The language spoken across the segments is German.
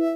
Hi,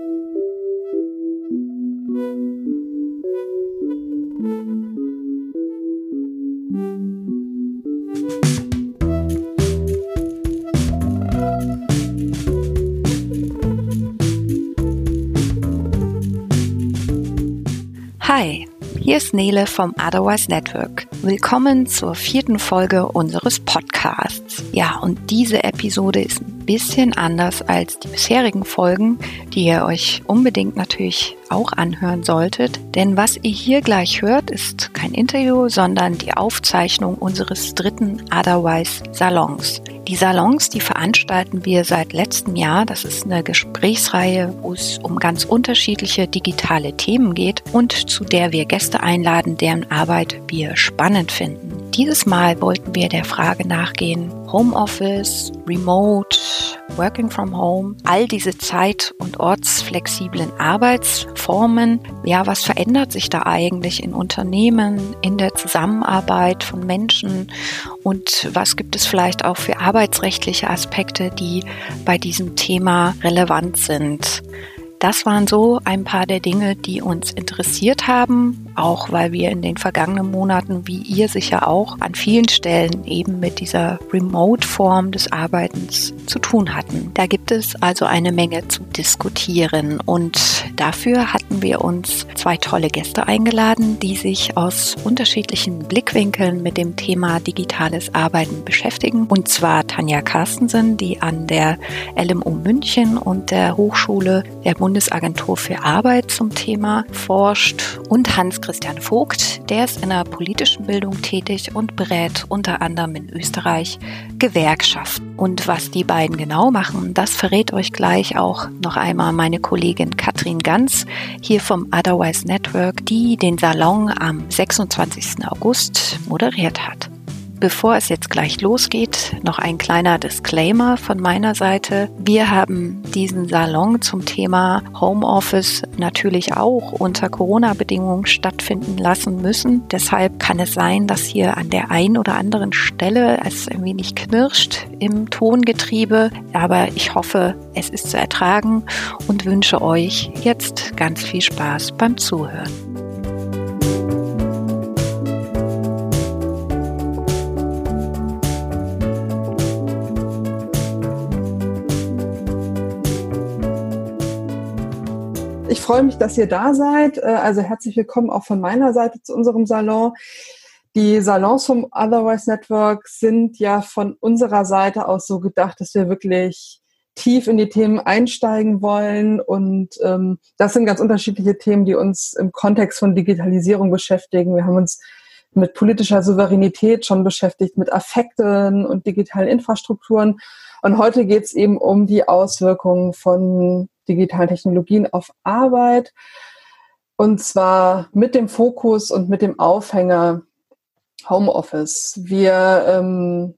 hier ist Nele vom Otherwise Network. Willkommen zur vierten Folge unseres Podcasts. Ja, und diese Episode ist bisschen anders als die bisherigen Folgen, die ihr euch unbedingt natürlich auch anhören solltet. Denn was ihr hier gleich hört, ist kein Interview, sondern die Aufzeichnung unseres dritten Otherwise Salons. Die Salons, die veranstalten wir seit letztem Jahr. Das ist eine Gesprächsreihe, wo es um ganz unterschiedliche digitale Themen geht und zu der wir Gäste einladen, deren Arbeit wir spannend finden. Dieses Mal wollten wir der Frage nachgehen, Homeoffice, Remote, Working from Home, all diese zeit- und ortsflexiblen Arbeitsformen. Ja, was verändert sich da eigentlich in Unternehmen, in der Zusammenarbeit von Menschen und was gibt es vielleicht auch für arbeitsrechtliche Aspekte, die bei diesem Thema relevant sind? Das waren so ein paar der Dinge, die uns interessiert haben, auch weil wir in den vergangenen Monaten, wie ihr sicher auch, an vielen Stellen eben mit dieser Remote-Form des Arbeitens zu tun hatten. Da gibt es also eine Menge zu diskutieren und dafür hatten wir uns zwei tolle Gäste eingeladen, die sich aus unterschiedlichen Blickwinkeln mit dem Thema digitales Arbeiten beschäftigen. Und zwar Tanja Carstensen, die an der LMU München und der Hochschule der Bund Bundesagentur für Arbeit zum Thema forscht und Hans-Christian Vogt, der ist in der politischen Bildung tätig und berät unter anderem in Österreich Gewerkschaften. Und was die beiden genau machen, das verrät euch gleich auch noch einmal meine Kollegin Katrin Ganz hier vom Otherwise Network, die den Salon am 26. August moderiert hat. Bevor es jetzt gleich losgeht, noch ein kleiner Disclaimer von meiner Seite. Wir haben diesen Salon zum Thema Homeoffice natürlich auch unter Corona-Bedingungen stattfinden lassen müssen. Deshalb kann es sein, dass hier an der einen oder anderen Stelle es ein wenig knirscht im Tongetriebe. Aber ich hoffe, es ist zu ertragen und wünsche euch jetzt ganz viel Spaß beim Zuhören. Ich freue mich, dass ihr da seid. Äh, also herzlich willkommen auch von meiner Seite zu unserem Salon. Die Salons vom Otherwise Network sind ja von unserer Seite aus so gedacht, dass wir wirklich tief in die Themen einsteigen wollen. Und ähm, das sind ganz unterschiedliche Themen, die uns im Kontext von Digitalisierung beschäftigen. Wir haben uns mit politischer Souveränität schon beschäftigt, mit Affekten und digitalen Infrastrukturen. Und heute geht es eben um die Auswirkungen von digitalen Technologien auf Arbeit. Und zwar mit dem Fokus und mit dem Aufhänger Homeoffice. Wir ähm,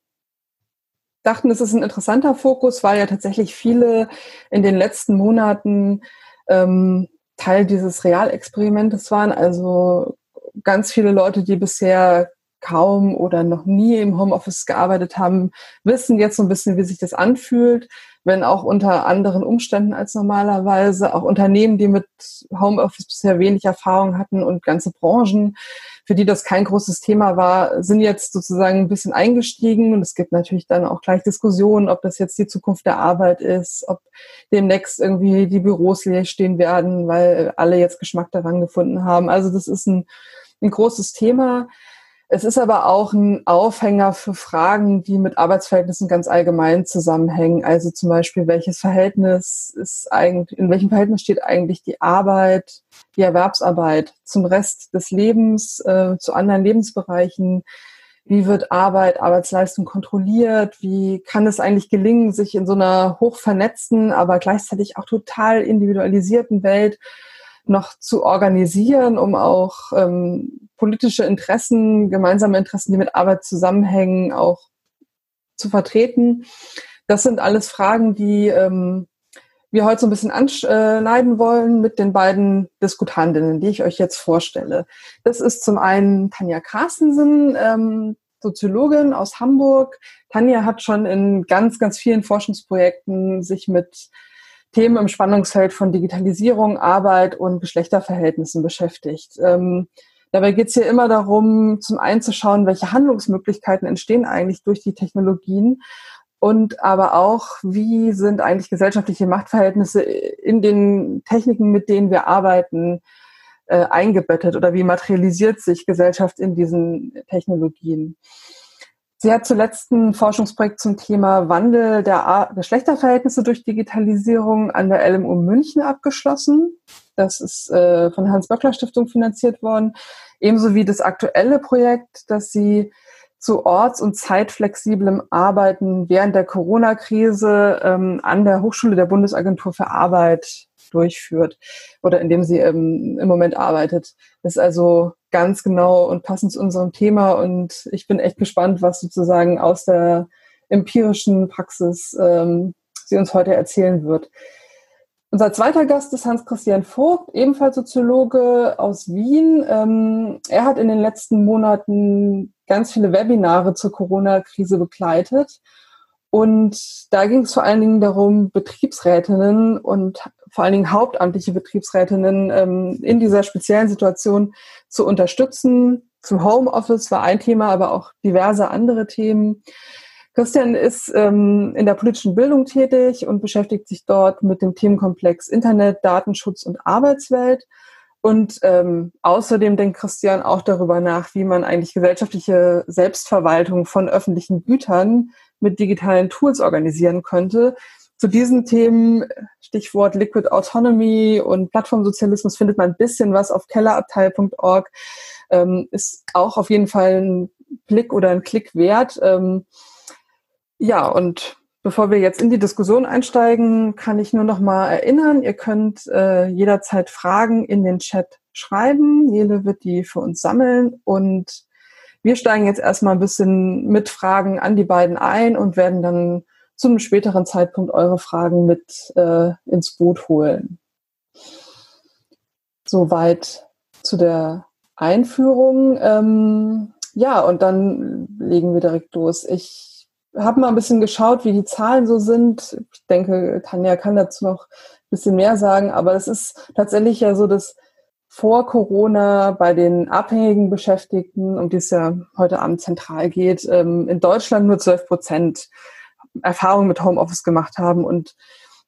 dachten, es ist ein interessanter Fokus, weil ja tatsächlich viele in den letzten Monaten ähm, Teil dieses Realexperimentes waren. Also ganz viele Leute, die bisher kaum oder noch nie im Homeoffice gearbeitet haben, wissen jetzt so ein bisschen, wie sich das anfühlt wenn auch unter anderen Umständen als normalerweise. Auch Unternehmen, die mit Homeoffice bisher wenig Erfahrung hatten und ganze Branchen, für die das kein großes Thema war, sind jetzt sozusagen ein bisschen eingestiegen. Und es gibt natürlich dann auch gleich Diskussionen, ob das jetzt die Zukunft der Arbeit ist, ob demnächst irgendwie die Büros leer stehen werden, weil alle jetzt Geschmack daran gefunden haben. Also das ist ein, ein großes Thema. Es ist aber auch ein Aufhänger für Fragen, die mit Arbeitsverhältnissen ganz allgemein zusammenhängen. Also zum Beispiel, welches Verhältnis ist eigentlich, in welchem Verhältnis steht eigentlich die Arbeit, die Erwerbsarbeit zum Rest des Lebens, äh, zu anderen Lebensbereichen? Wie wird Arbeit, Arbeitsleistung kontrolliert? Wie kann es eigentlich gelingen, sich in so einer hochvernetzten, aber gleichzeitig auch total individualisierten Welt noch zu organisieren, um auch ähm, politische Interessen, gemeinsame Interessen, die mit Arbeit zusammenhängen, auch zu vertreten. Das sind alles Fragen, die ähm, wir heute so ein bisschen anschneiden wollen mit den beiden Diskutantinnen, die ich euch jetzt vorstelle. Das ist zum einen Tanja Carstensen, ähm, Soziologin aus Hamburg. Tanja hat schon in ganz, ganz vielen Forschungsprojekten sich mit Themen im Spannungsfeld von Digitalisierung, Arbeit und Geschlechterverhältnissen beschäftigt. Ähm, dabei geht es hier immer darum, zum einen zu schauen, welche Handlungsmöglichkeiten entstehen eigentlich durch die Technologien und aber auch, wie sind eigentlich gesellschaftliche Machtverhältnisse in den Techniken, mit denen wir arbeiten, äh, eingebettet oder wie materialisiert sich Gesellschaft in diesen Technologien. Sie hat zuletzt ein Forschungsprojekt zum Thema Wandel der Geschlechterverhältnisse durch Digitalisierung an der LMU München abgeschlossen. Das ist äh, von der Hans-Böckler-Stiftung finanziert worden. Ebenso wie das aktuelle Projekt, das sie zu orts- und zeitflexiblem Arbeiten während der Corona-Krise ähm, an der Hochschule der Bundesagentur für Arbeit durchführt oder in dem sie ähm, im Moment arbeitet. Das ist also ganz genau und passend zu unserem Thema und ich bin echt gespannt, was sozusagen aus der empirischen Praxis ähm, sie uns heute erzählen wird. Unser zweiter Gast ist Hans-Christian Vogt, ebenfalls Soziologe aus Wien. Ähm, er hat in den letzten Monaten ganz viele Webinare zur Corona-Krise begleitet. Und da ging es vor allen Dingen darum, Betriebsrätinnen und vor allen Dingen hauptamtliche Betriebsrätinnen ähm, in dieser speziellen Situation zu unterstützen. Zum Homeoffice war ein Thema, aber auch diverse andere Themen. Christian ist ähm, in der politischen Bildung tätig und beschäftigt sich dort mit dem Themenkomplex Internet, Datenschutz und Arbeitswelt. Und ähm, außerdem denkt Christian auch darüber nach, wie man eigentlich gesellschaftliche Selbstverwaltung von öffentlichen Gütern mit digitalen Tools organisieren könnte, zu diesen Themen, Stichwort Liquid Autonomy und Plattformsozialismus, findet man ein bisschen was auf kellerabteil.org. Ähm, ist auch auf jeden Fall ein Blick oder ein Klick wert. Ähm, ja, und bevor wir jetzt in die Diskussion einsteigen, kann ich nur noch mal erinnern, ihr könnt äh, jederzeit Fragen in den Chat schreiben. Nele wird die für uns sammeln und wir steigen jetzt erstmal ein bisschen mit Fragen an die beiden ein und werden dann zu einem späteren Zeitpunkt eure Fragen mit äh, ins Boot holen. Soweit zu der Einführung. Ähm, ja, und dann legen wir direkt los. Ich habe mal ein bisschen geschaut, wie die Zahlen so sind. Ich denke, Tanja kann dazu noch ein bisschen mehr sagen, aber es ist tatsächlich ja so, dass vor Corona bei den abhängigen Beschäftigten, um die es ja heute Abend zentral geht, ähm, in Deutschland nur 12 Prozent Erfahrung mit Homeoffice gemacht haben. Und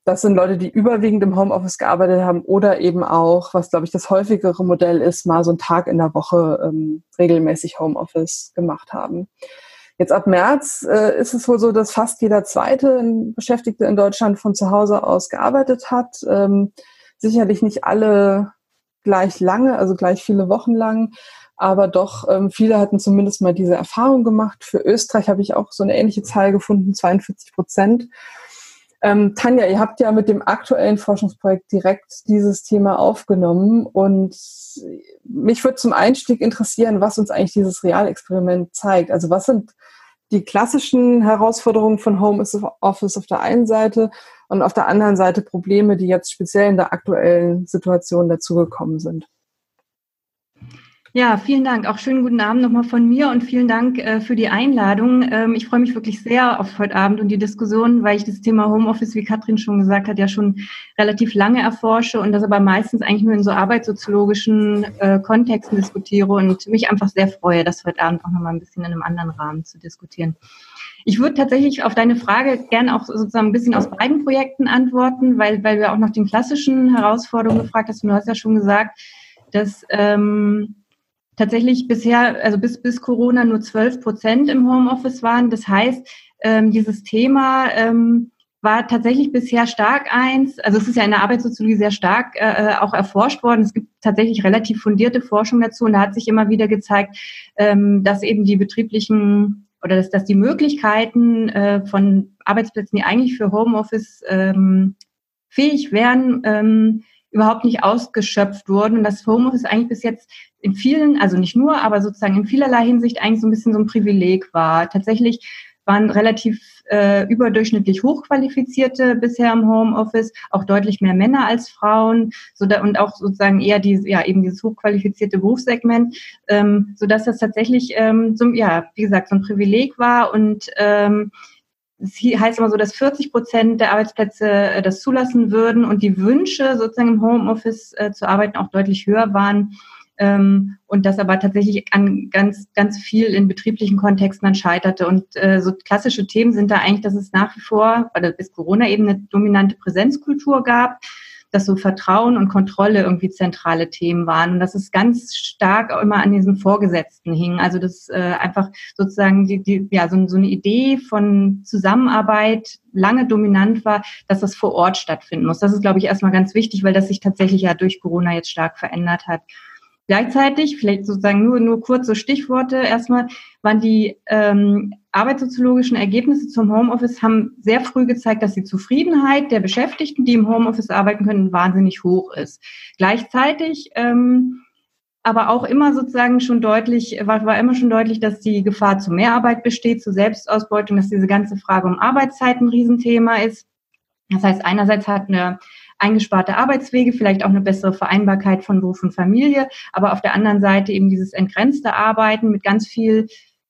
das sind Leute, die überwiegend im Homeoffice gearbeitet haben oder eben auch, was glaube ich das häufigere Modell ist, mal so einen Tag in der Woche ähm, regelmäßig Homeoffice gemacht haben. Jetzt ab März äh, ist es wohl so, dass fast jeder zweite Beschäftigte in Deutschland von zu Hause aus gearbeitet hat. Ähm, sicherlich nicht alle gleich lange, also gleich viele Wochen lang aber doch ähm, viele hatten zumindest mal diese Erfahrung gemacht. Für Österreich habe ich auch so eine ähnliche Zahl gefunden, 42 Prozent. Ähm, Tanja, ihr habt ja mit dem aktuellen Forschungsprojekt direkt dieses Thema aufgenommen und mich würde zum Einstieg interessieren, was uns eigentlich dieses Realexperiment zeigt. Also was sind die klassischen Herausforderungen von Home Office auf der einen Seite und auf der anderen Seite Probleme, die jetzt speziell in der aktuellen Situation dazugekommen sind? Ja, vielen Dank. Auch schönen guten Abend nochmal von mir und vielen Dank äh, für die Einladung. Ähm, ich freue mich wirklich sehr auf heute Abend und die Diskussion, weil ich das Thema Homeoffice, wie Katrin schon gesagt hat, ja schon relativ lange erforsche und das aber meistens eigentlich nur in so arbeitssoziologischen äh, Kontexten diskutiere und mich einfach sehr freue, das heute Abend auch nochmal ein bisschen in einem anderen Rahmen zu diskutieren. Ich würde tatsächlich auf deine Frage gerne auch sozusagen ein bisschen aus beiden Projekten antworten, weil, weil wir auch nach den klassischen Herausforderungen gefragt hast. Du hast ja schon gesagt, dass ähm, tatsächlich bisher, also bis, bis Corona nur 12 Prozent im Homeoffice waren. Das heißt, ähm, dieses Thema ähm, war tatsächlich bisher stark eins. Also es ist ja in der Arbeitssoziologie sehr stark äh, auch erforscht worden. Es gibt tatsächlich relativ fundierte Forschung dazu und da hat sich immer wieder gezeigt, ähm, dass eben die betrieblichen oder dass, dass die Möglichkeiten äh, von Arbeitsplätzen, die eigentlich für Homeoffice ähm, fähig wären, ähm, überhaupt nicht ausgeschöpft wurden und das Homeoffice eigentlich bis jetzt in vielen, also nicht nur, aber sozusagen in vielerlei Hinsicht eigentlich so ein bisschen so ein Privileg war. Tatsächlich waren relativ äh, überdurchschnittlich hochqualifizierte bisher im Homeoffice, auch deutlich mehr Männer als Frauen, so da, und auch sozusagen eher diese, ja eben dieses hochqualifizierte Berufssegment, ähm, so dass das tatsächlich ähm, so, ja wie gesagt so ein Privileg war und ähm, es heißt immer so, dass 40 Prozent der Arbeitsplätze äh, das zulassen würden und die Wünsche, sozusagen im Homeoffice äh, zu arbeiten, auch deutlich höher waren. Ähm, und das aber tatsächlich an ganz, ganz viel in betrieblichen Kontexten dann scheiterte. Und äh, so klassische Themen sind da eigentlich, dass es nach wie vor, oder bis Corona eben eine dominante Präsenzkultur gab, dass so Vertrauen und Kontrolle irgendwie zentrale Themen waren und dass es ganz stark auch immer an diesen Vorgesetzten hing. Also dass äh, einfach sozusagen die, die, ja, so, so eine Idee von Zusammenarbeit lange dominant war, dass das vor Ort stattfinden muss. Das ist, glaube ich, erstmal ganz wichtig, weil das sich tatsächlich ja durch Corona jetzt stark verändert hat. Gleichzeitig, vielleicht sozusagen nur, nur kurze Stichworte, erstmal waren die ähm, arbeitssoziologischen Ergebnisse zum Homeoffice haben sehr früh gezeigt, dass die Zufriedenheit der Beschäftigten, die im Homeoffice arbeiten können, wahnsinnig hoch ist. Gleichzeitig ähm, aber auch immer sozusagen schon deutlich, war, war immer schon deutlich, dass die Gefahr zu Mehrarbeit besteht, zu Selbstausbeutung, dass diese ganze Frage um Arbeitszeit ein Riesenthema ist. Das heißt, einerseits hat eine eingesparte Arbeitswege, vielleicht auch eine bessere Vereinbarkeit von Beruf und Familie, aber auf der anderen Seite eben dieses entgrenzte Arbeiten mit ganz viel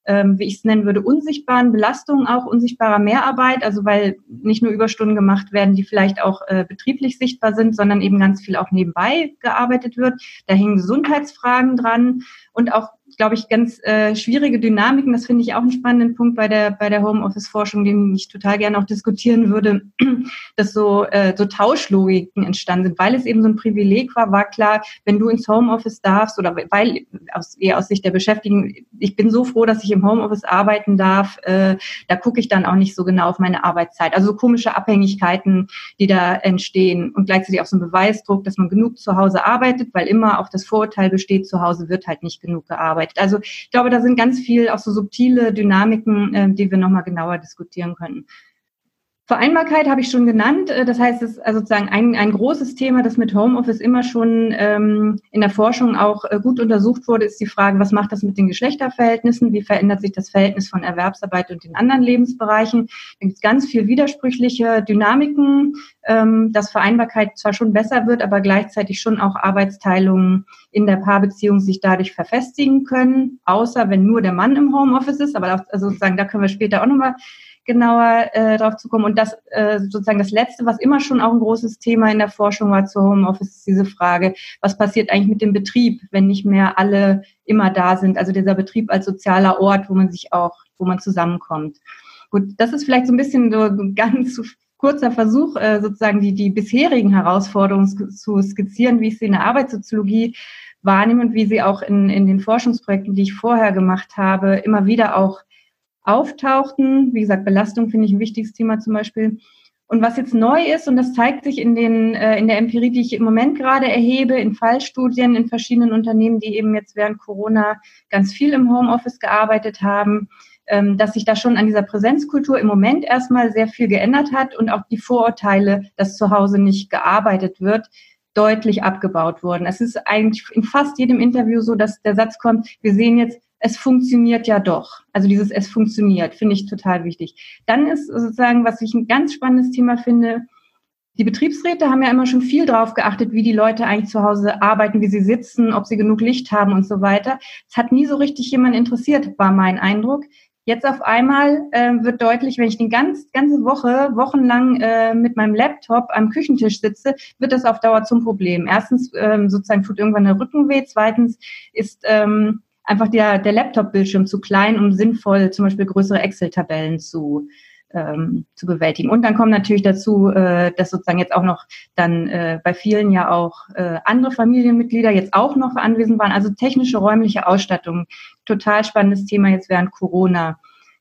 ähm, wie ich es nennen würde, unsichtbaren Belastungen auch, unsichtbarer Mehrarbeit, also weil nicht nur Überstunden gemacht werden, die vielleicht auch äh, betrieblich sichtbar sind, sondern eben ganz viel auch nebenbei gearbeitet wird. Da hängen Gesundheitsfragen dran und auch glaube ich, ganz äh, schwierige Dynamiken. Das finde ich auch einen spannenden Punkt bei der, bei der Homeoffice-Forschung, den ich total gerne auch diskutieren würde, dass so, äh, so Tauschlogiken entstanden sind. Weil es eben so ein Privileg war, war klar, wenn du ins Homeoffice darfst oder weil aus, eher aus Sicht der Beschäftigten, ich bin so froh, dass ich im Homeoffice arbeiten darf, äh, da gucke ich dann auch nicht so genau auf meine Arbeitszeit. Also so komische Abhängigkeiten, die da entstehen und gleichzeitig auch so ein Beweisdruck, dass man genug zu Hause arbeitet, weil immer auch das Vorurteil besteht, zu Hause wird halt nicht genug gearbeitet arbeitet. Also ich glaube, da sind ganz viel auch so subtile Dynamiken, äh, die wir nochmal genauer diskutieren können. Vereinbarkeit habe ich schon genannt. Äh, das heißt, es ist also sozusagen ein, ein großes Thema, das mit Homeoffice immer schon ähm, in der Forschung auch äh, gut untersucht wurde, ist die Frage, was macht das mit den Geschlechterverhältnissen? Wie verändert sich das Verhältnis von Erwerbsarbeit und den anderen Lebensbereichen? Da gibt es ganz viel widersprüchliche Dynamiken, ähm, dass Vereinbarkeit zwar schon besser wird, aber gleichzeitig schon auch Arbeitsteilungen in der Paarbeziehung sich dadurch verfestigen können, außer wenn nur der Mann im Homeoffice ist. Aber auch, also sozusagen, da können wir später auch nochmal genauer äh, drauf zu kommen. Und das äh, sozusagen das Letzte, was immer schon auch ein großes Thema in der Forschung war zu Homeoffice, ist diese Frage, was passiert eigentlich mit dem Betrieb, wenn nicht mehr alle immer da sind? Also dieser Betrieb als sozialer Ort, wo man sich auch, wo man zusammenkommt. Gut, das ist vielleicht so ein bisschen so ein ganz kurzer Versuch, äh, sozusagen die, die bisherigen Herausforderungen zu skizzieren, wie ich sie in der Arbeitssoziologie wahrnehme und wie sie auch in, in den Forschungsprojekten, die ich vorher gemacht habe, immer wieder auch auftauchten. Wie gesagt, Belastung finde ich ein wichtiges Thema zum Beispiel. Und was jetzt neu ist, und das zeigt sich in, den, äh, in der Empirie, die ich im Moment gerade erhebe, in Fallstudien in verschiedenen Unternehmen, die eben jetzt während Corona ganz viel im Homeoffice gearbeitet haben, ähm, dass sich da schon an dieser Präsenzkultur im Moment erstmal sehr viel geändert hat und auch die Vorurteile, dass zu Hause nicht gearbeitet wird, deutlich abgebaut wurden. Es ist eigentlich in fast jedem Interview so, dass der Satz kommt, wir sehen jetzt, es funktioniert ja doch. Also dieses es funktioniert, finde ich total wichtig. Dann ist sozusagen, was ich ein ganz spannendes Thema finde, die Betriebsräte haben ja immer schon viel drauf geachtet, wie die Leute eigentlich zu Hause arbeiten, wie sie sitzen, ob sie genug Licht haben und so weiter. Es hat nie so richtig jemand interessiert, war mein Eindruck. Jetzt auf einmal äh, wird deutlich, wenn ich die ganz, ganze Woche, wochenlang äh, mit meinem Laptop am Küchentisch sitze, wird das auf Dauer zum Problem. Erstens ähm, sozusagen tut irgendwann der Rücken weh. Zweitens ist ähm, einfach der, der Laptop-Bildschirm zu klein, um sinnvoll zum Beispiel größere Excel-Tabellen zu, ähm, zu bewältigen. Und dann kommt natürlich dazu, äh, dass sozusagen jetzt auch noch dann äh, bei vielen ja auch äh, andere Familienmitglieder jetzt auch noch anwesend waren. Also technische räumliche Ausstattung, total spannendes Thema jetzt während Corona.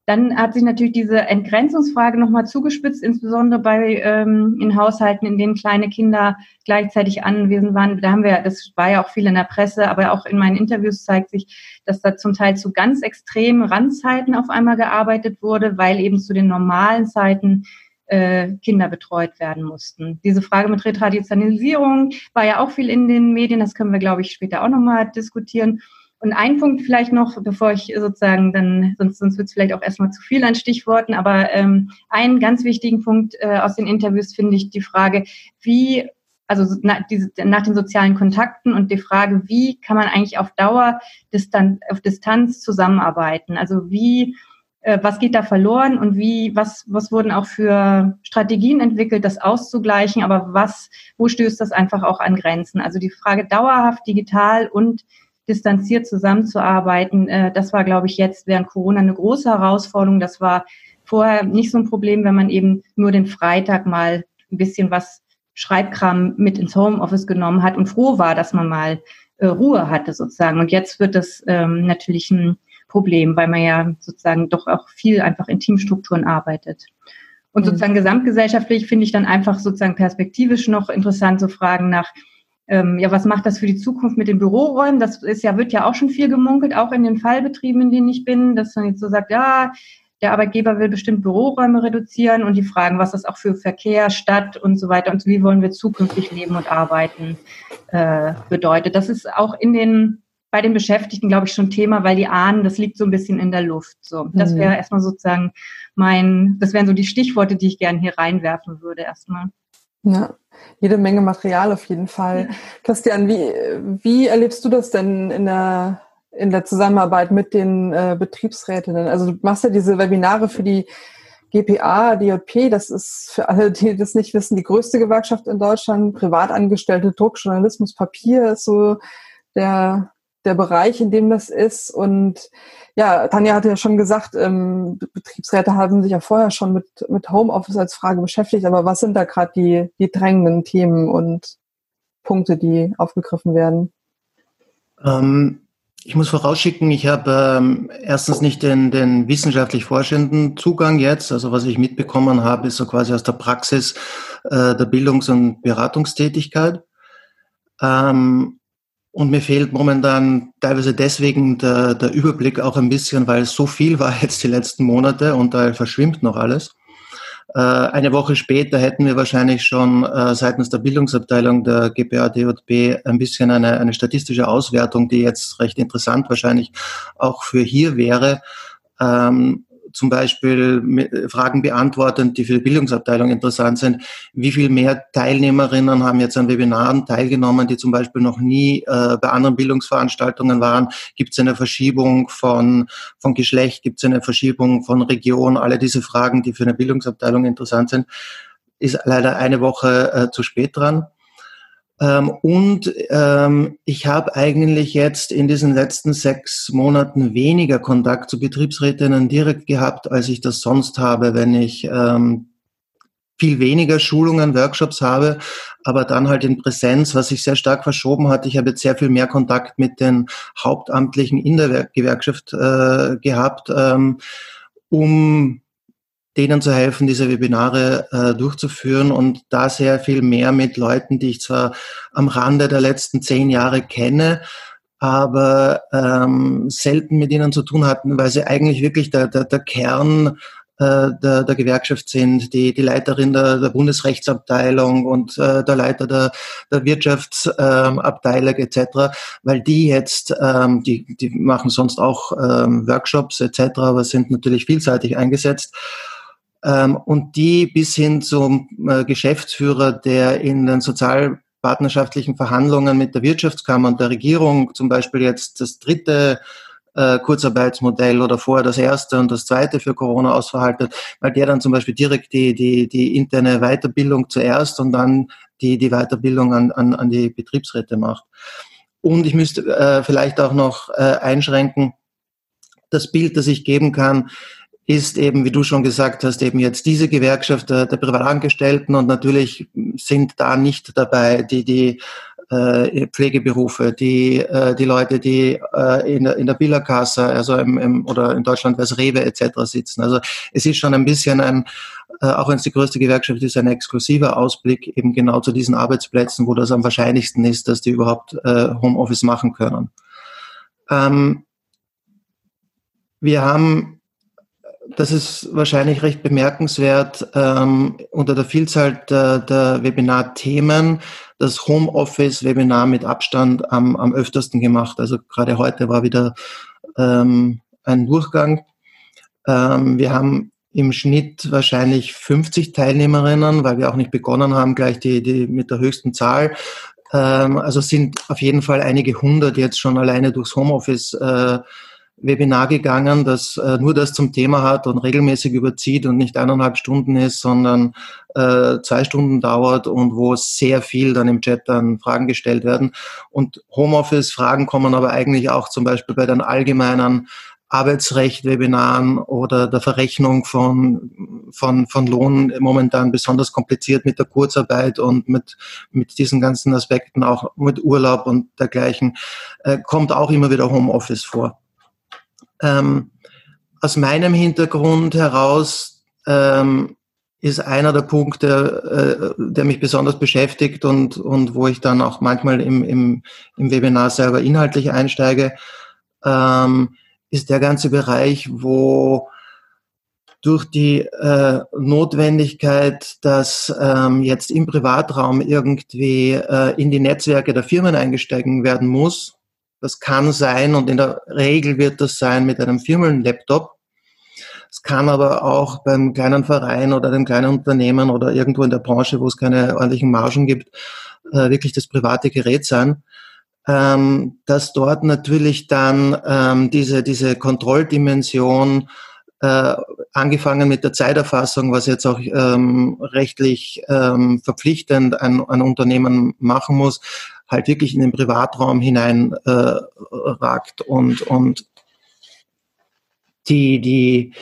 Dann hat sich natürlich diese Entgrenzungsfrage nochmal zugespitzt, insbesondere bei ähm, in Haushalten, in denen kleine Kinder gleichzeitig anwesend waren. Da haben wir, das war ja auch viel in der Presse, aber auch in meinen Interviews zeigt sich, dass da zum Teil zu ganz extremen Randzeiten auf einmal gearbeitet wurde, weil eben zu den normalen Zeiten äh, Kinder betreut werden mussten. Diese Frage mit Retraditionalisierung war ja auch viel in den Medien, das können wir, glaube ich, später auch nochmal diskutieren. Und ein Punkt vielleicht noch, bevor ich sozusagen dann, sonst, sonst wird es vielleicht auch erstmal zu viel an Stichworten, aber ähm, einen ganz wichtigen Punkt äh, aus den Interviews finde ich die Frage, wie, also na, diese, nach den sozialen Kontakten und die Frage, wie kann man eigentlich auf Dauer Distan auf Distanz zusammenarbeiten? Also wie äh, was geht da verloren und wie, was, was wurden auch für Strategien entwickelt, das auszugleichen, aber was, wo stößt das einfach auch an Grenzen? Also die Frage dauerhaft digital und distanziert zusammenzuarbeiten, äh, das war, glaube ich, jetzt während Corona eine große Herausforderung. Das war vorher nicht so ein Problem, wenn man eben nur den Freitag mal ein bisschen was Schreibkram mit ins Homeoffice genommen hat und froh war, dass man mal äh, Ruhe hatte sozusagen. Und jetzt wird das ähm, natürlich ein Problem, weil man ja sozusagen doch auch viel einfach in Teamstrukturen arbeitet. Und mhm. sozusagen gesamtgesellschaftlich finde ich dann einfach sozusagen perspektivisch noch interessant zu fragen nach, ähm, ja, was macht das für die Zukunft mit den Büroräumen? Das ist ja, wird ja auch schon viel gemunkelt, auch in den Fallbetrieben, in denen ich bin, dass man jetzt so sagt, ja, der Arbeitgeber will bestimmt Büroräume reduzieren und die fragen, was das auch für Verkehr, Stadt und so weiter und so, wie wollen wir zukünftig leben und arbeiten äh, bedeutet. Das ist auch in den bei den Beschäftigten, glaube ich, schon Thema, weil die ahnen, das liegt so ein bisschen in der Luft. So, das mhm. wäre erstmal sozusagen mein, das wären so die Stichworte, die ich gerne hier reinwerfen würde erstmal. Ja, jede Menge Material auf jeden Fall. Christian, wie, wie erlebst du das denn in der, in der Zusammenarbeit mit den äh, Betriebsrätinnen? Also du machst ja diese Webinare für die GPA, DJP, das ist für alle, die das nicht wissen, die größte Gewerkschaft in Deutschland. Privatangestellte Druck, Journalismus, Papier ist so der der Bereich, in dem das ist. Und ja, Tanja hatte ja schon gesagt, ähm, Betriebsräte haben sich ja vorher schon mit, mit Homeoffice als Frage beschäftigt. Aber was sind da gerade die, die drängenden Themen und Punkte, die aufgegriffen werden? Ähm, ich muss vorausschicken, ich habe ähm, erstens nicht den, den wissenschaftlich forschenden Zugang jetzt. Also was ich mitbekommen habe, ist so quasi aus der Praxis äh, der Bildungs- und Beratungstätigkeit. Ähm, und mir fehlt momentan teilweise deswegen der, der Überblick auch ein bisschen, weil so viel war jetzt die letzten Monate und da verschwimmt noch alles. Äh, eine Woche später hätten wir wahrscheinlich schon äh, seitens der Bildungsabteilung der GPA DJB ein bisschen eine, eine statistische Auswertung, die jetzt recht interessant wahrscheinlich auch für hier wäre. Ähm, zum Beispiel Fragen beantworten, die für die Bildungsabteilung interessant sind. Wie viel mehr Teilnehmerinnen haben jetzt an Webinaren teilgenommen, die zum Beispiel noch nie äh, bei anderen Bildungsveranstaltungen waren? Gibt es eine Verschiebung von, von Geschlecht? Gibt es eine Verschiebung von Region? Alle diese Fragen, die für eine Bildungsabteilung interessant sind, ist leider eine Woche äh, zu spät dran. Ähm, und ähm, ich habe eigentlich jetzt in diesen letzten sechs Monaten weniger Kontakt zu Betriebsrätinnen direkt gehabt, als ich das sonst habe, wenn ich ähm, viel weniger Schulungen, Workshops habe, aber dann halt in Präsenz, was sich sehr stark verschoben hat. Ich habe jetzt sehr viel mehr Kontakt mit den Hauptamtlichen in der Gewerkschaft äh, gehabt, ähm, um denen zu helfen, diese Webinare äh, durchzuführen und da sehr viel mehr mit Leuten, die ich zwar am Rande der letzten zehn Jahre kenne, aber ähm, selten mit ihnen zu tun hatten, weil sie eigentlich wirklich der, der, der Kern äh, der, der Gewerkschaft sind, die, die Leiterin der, der Bundesrechtsabteilung und äh, der Leiter der, der Wirtschaftsabteilung ähm, etc., weil die jetzt, ähm, die, die machen sonst auch ähm, Workshops etc., aber sind natürlich vielseitig eingesetzt ähm, und die bis hin zum äh, Geschäftsführer, der in den sozialpartnerschaftlichen Verhandlungen mit der Wirtschaftskammer und der Regierung zum Beispiel jetzt das dritte äh, Kurzarbeitsmodell oder vorher das erste und das zweite für Corona ausverhaltet, weil der dann zum Beispiel direkt die, die, die interne Weiterbildung zuerst und dann die, die Weiterbildung an, an, an die Betriebsräte macht. Und ich müsste äh, vielleicht auch noch äh, einschränken, das Bild, das ich geben kann, ist eben, wie du schon gesagt hast, eben jetzt diese Gewerkschaft der, der Privatangestellten und natürlich sind da nicht dabei die, die äh, Pflegeberufe, die, äh, die Leute, die äh, in, der, in der Billerkasse, also im, im, oder in Deutschland als Rewe etc. sitzen. Also es ist schon ein bisschen ein, äh, auch wenn es die größte Gewerkschaft ist, ein exklusiver Ausblick eben genau zu diesen Arbeitsplätzen, wo das am wahrscheinlichsten ist, dass die überhaupt äh, Homeoffice machen können. Ähm, wir haben das ist wahrscheinlich recht bemerkenswert ähm, unter der Vielzahl der, der Webinar-Themen das Homeoffice-Webinar mit Abstand am, am öftersten gemacht. Also gerade heute war wieder ähm, ein Durchgang. Ähm, wir haben im Schnitt wahrscheinlich 50 Teilnehmerinnen, weil wir auch nicht begonnen haben, gleich die, die mit der höchsten Zahl. Ähm, also sind auf jeden Fall einige hundert jetzt schon alleine durchs Homeoffice äh, Webinar gegangen, das äh, nur das zum Thema hat und regelmäßig überzieht und nicht eineinhalb Stunden ist, sondern äh, zwei Stunden dauert und wo sehr viel dann im Chat dann Fragen gestellt werden. Und Homeoffice-Fragen kommen aber eigentlich auch zum Beispiel bei den allgemeinen Arbeitsrecht-Webinaren oder der Verrechnung von, von, von Lohn momentan besonders kompliziert mit der Kurzarbeit und mit, mit diesen ganzen Aspekten, auch mit Urlaub und dergleichen, äh, kommt auch immer wieder Homeoffice vor. Ähm, aus meinem Hintergrund heraus ähm, ist einer der Punkte, äh, der mich besonders beschäftigt und, und wo ich dann auch manchmal im, im, im Webinar selber inhaltlich einsteige, ähm, ist der ganze Bereich, wo durch die äh, Notwendigkeit, dass ähm, jetzt im Privatraum irgendwie äh, in die Netzwerke der Firmen eingestiegen werden muss. Das kann sein und in der Regel wird das sein mit einem Firmenlaptop. Es kann aber auch beim kleinen Verein oder dem kleinen Unternehmen oder irgendwo in der Branche, wo es keine ordentlichen Margen gibt, äh, wirklich das private Gerät sein ähm, dass dort natürlich dann ähm, diese, diese Kontrolldimension äh, angefangen mit der Zeiterfassung, was jetzt auch ähm, rechtlich verpflichtend ein, ein Unternehmen machen muss, halt wirklich in den Privatraum hinein äh, und, und die, die,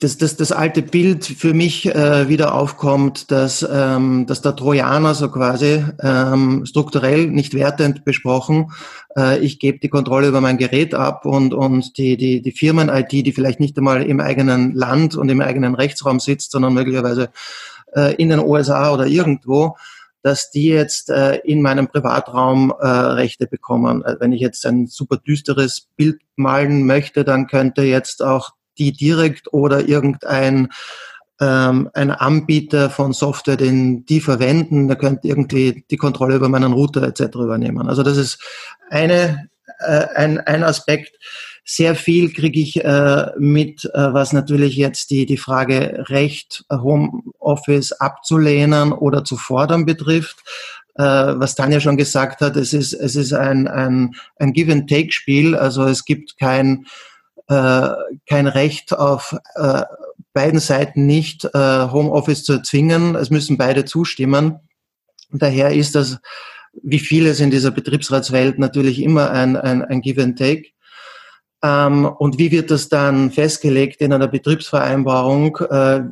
dass das, das alte Bild für mich äh, wieder aufkommt, dass, ähm, dass der Trojaner so quasi ähm, strukturell nicht wertend besprochen, äh, ich gebe die Kontrolle über mein Gerät ab und, und die, die, die Firmen-IT, die vielleicht nicht einmal im eigenen Land und im eigenen Rechtsraum sitzt, sondern möglicherweise äh, in den USA oder irgendwo, dass die jetzt äh, in meinem Privatraum äh, Rechte bekommen. Äh, wenn ich jetzt ein super düsteres Bild malen möchte, dann könnte jetzt auch die direkt oder irgendein ähm, ein Anbieter von Software, den die verwenden, der könnte irgendwie die Kontrolle über meinen Router etc. übernehmen. Also das ist eine, äh, ein, ein Aspekt. Sehr viel kriege ich äh, mit, äh, was natürlich jetzt die, die Frage Recht, Homeoffice abzulehnen oder zu fordern betrifft. Äh, was Tanja schon gesagt hat, es ist, es ist ein, ein, ein Give-and-Take-Spiel. Also es gibt kein äh, kein Recht auf äh, beiden Seiten nicht äh, Homeoffice zu erzwingen. Es müssen beide zustimmen. Daher ist das, wie vieles in dieser Betriebsratswelt, natürlich immer ein, ein, ein Give and Take. Ähm, und wie wird das dann festgelegt in einer Betriebsvereinbarung? Äh,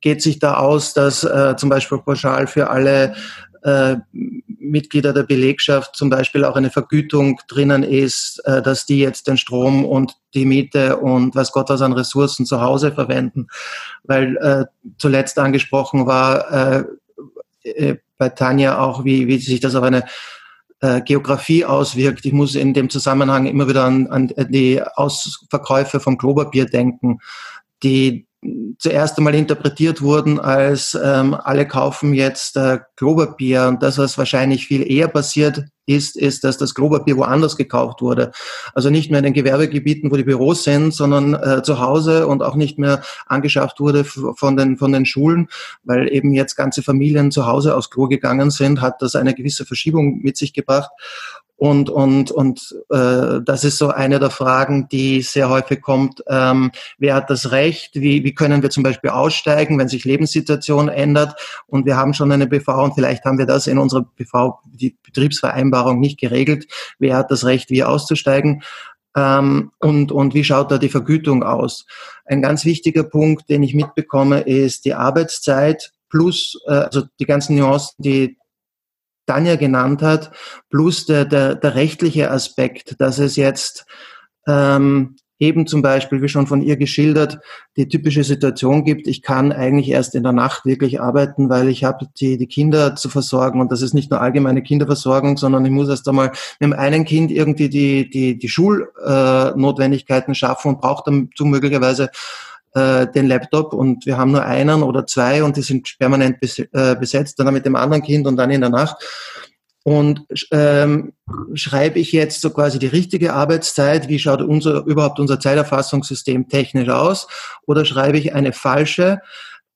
geht sich da aus, dass äh, zum Beispiel pauschal für alle äh, Mitglieder der Belegschaft zum Beispiel auch eine Vergütung drinnen ist, dass die jetzt den Strom und die Miete und was Gott was an Ressourcen zu Hause verwenden. Weil zuletzt angesprochen war bei Tanja auch, wie, wie sich das auf eine äh, Geografie auswirkt. Ich muss in dem Zusammenhang immer wieder an, an die Ausverkäufe vom Klopapier denken, die zuerst einmal interpretiert wurden als ähm, alle kaufen jetzt äh, Klopapier und das, was wahrscheinlich viel eher passiert ist, ist, dass das Klopapier woanders gekauft wurde. Also nicht mehr in den Gewerbegebieten, wo die Büros sind, sondern äh, zu Hause und auch nicht mehr angeschafft wurde von den, von den Schulen, weil eben jetzt ganze Familien zu Hause aufs Klo gegangen sind, hat das eine gewisse Verschiebung mit sich gebracht. Und, und, und äh, das ist so eine der Fragen, die sehr häufig kommt. Ähm, wer hat das Recht? Wie, wie können wir zum Beispiel aussteigen, wenn sich Lebenssituation ändert? Und wir haben schon eine BV und vielleicht haben wir das in unserer BV, die Betriebsvereinbarung, nicht geregelt. Wer hat das Recht, wie auszusteigen? Ähm, und, und wie schaut da die Vergütung aus? Ein ganz wichtiger Punkt, den ich mitbekomme, ist die Arbeitszeit plus, äh, also die ganzen Nuancen, die Tanja genannt hat, plus der, der, der rechtliche Aspekt, dass es jetzt ähm, eben zum Beispiel, wie schon von ihr geschildert, die typische Situation gibt, ich kann eigentlich erst in der Nacht wirklich arbeiten, weil ich habe die, die Kinder zu versorgen und das ist nicht nur allgemeine Kinderversorgung, sondern ich muss erst einmal mit dem einen Kind irgendwie die, die, die Schulnotwendigkeiten schaffen und brauche dazu möglicherweise äh, den Laptop und wir haben nur einen oder zwei und die sind permanent äh, besetzt, dann mit dem anderen Kind und dann in der Nacht. Und ähm, schreibe ich jetzt so quasi die richtige Arbeitszeit, wie schaut unser, überhaupt unser Zeiterfassungssystem technisch aus, oder schreibe ich eine falsche?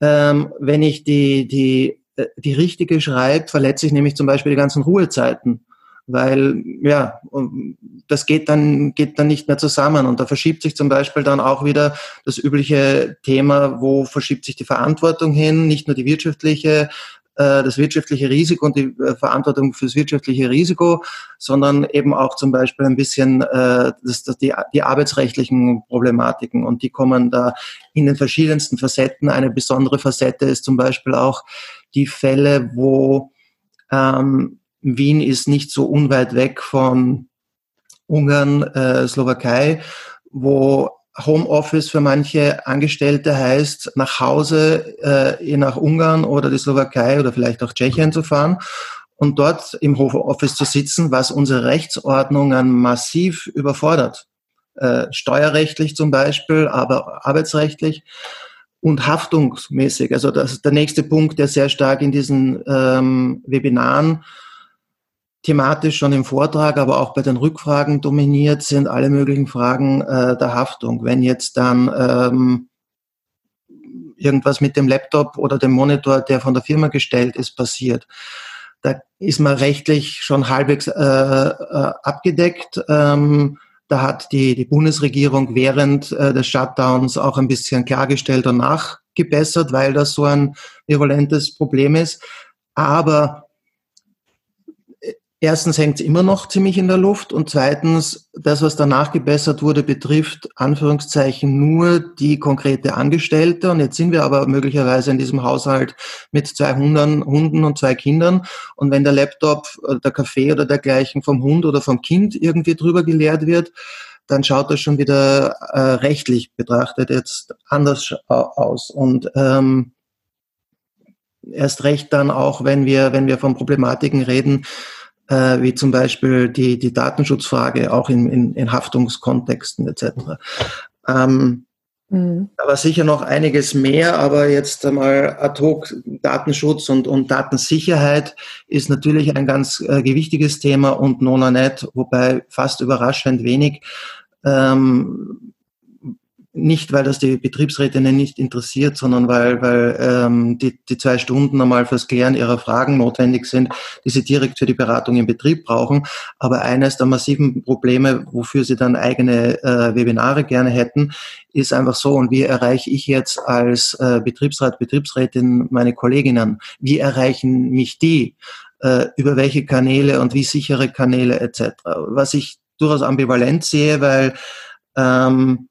Ähm, wenn ich die, die, äh, die richtige schreibe, verletze ich nämlich zum Beispiel die ganzen Ruhezeiten. Weil ja, das geht dann, geht dann nicht mehr zusammen. Und da verschiebt sich zum Beispiel dann auch wieder das übliche Thema, wo verschiebt sich die Verantwortung hin, nicht nur die wirtschaftliche, äh, das wirtschaftliche Risiko und die äh, Verantwortung fürs wirtschaftliche Risiko, sondern eben auch zum Beispiel ein bisschen äh, das, das die, die arbeitsrechtlichen Problematiken und die kommen da in den verschiedensten Facetten. Eine besondere Facette ist zum Beispiel auch die Fälle, wo ähm, Wien ist nicht so unweit weg von Ungarn, äh, Slowakei, wo Homeoffice für manche Angestellte heißt, nach Hause äh, nach Ungarn oder die Slowakei oder vielleicht auch Tschechien zu fahren und dort im Homeoffice zu sitzen, was unsere Rechtsordnungen massiv überfordert. Äh, steuerrechtlich zum Beispiel, aber arbeitsrechtlich und haftungsmäßig. Also das ist der nächste Punkt, der sehr stark in diesen ähm, Webinaren thematisch schon im Vortrag, aber auch bei den Rückfragen dominiert sind alle möglichen Fragen äh, der Haftung. Wenn jetzt dann ähm, irgendwas mit dem Laptop oder dem Monitor, der von der Firma gestellt ist, passiert, da ist man rechtlich schon halbwegs äh, äh, abgedeckt. Ähm, da hat die, die Bundesregierung während äh, des Shutdowns auch ein bisschen klargestellt und nachgebessert, weil das so ein virulentes Problem ist. Aber Erstens hängt es immer noch ziemlich in der Luft und zweitens, das, was danach gebessert wurde, betrifft Anführungszeichen nur die konkrete Angestellte. Und jetzt sind wir aber möglicherweise in diesem Haushalt mit zwei Hunden, Hunden und zwei Kindern. Und wenn der Laptop, der Kaffee oder dergleichen vom Hund oder vom Kind irgendwie drüber geleert wird, dann schaut das schon wieder äh, rechtlich betrachtet jetzt anders aus. Und ähm, erst recht dann auch, wenn wir, wenn wir von Problematiken reden, äh, wie zum Beispiel die, die Datenschutzfrage auch in, in, in Haftungskontexten etc. Ähm, mhm. War sicher noch einiges mehr, aber jetzt einmal ad hoc Datenschutz und, und Datensicherheit ist natürlich ein ganz äh, gewichtiges Thema und Nona nicht, wobei fast überraschend wenig. Ähm, nicht, weil das die Betriebsrätinnen nicht interessiert, sondern weil, weil ähm, die, die zwei Stunden einmal fürs Klären ihrer Fragen notwendig sind, die sie direkt für die Beratung im Betrieb brauchen. Aber eines der massiven Probleme, wofür sie dann eigene äh, Webinare gerne hätten, ist einfach so, und wie erreiche ich jetzt als äh, Betriebsrat, Betriebsrätin meine Kolleginnen? Wie erreichen mich die? Äh, über welche Kanäle und wie sichere Kanäle etc. Was ich durchaus ambivalent sehe, weil ähm,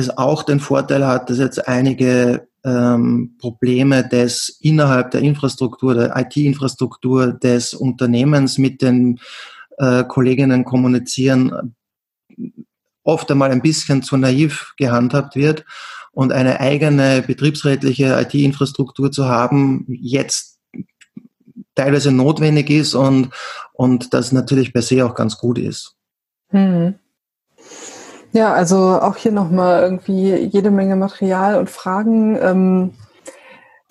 es auch den Vorteil hat, dass jetzt einige ähm, Probleme des innerhalb der Infrastruktur, der IT-Infrastruktur des Unternehmens mit den äh, Kolleginnen kommunizieren, oft einmal ein bisschen zu naiv gehandhabt wird und eine eigene betriebsrätliche IT-Infrastruktur zu haben, jetzt teilweise notwendig ist und, und das natürlich per se auch ganz gut ist. Hm. Ja, also auch hier nochmal irgendwie jede Menge Material und Fragen. Ähm,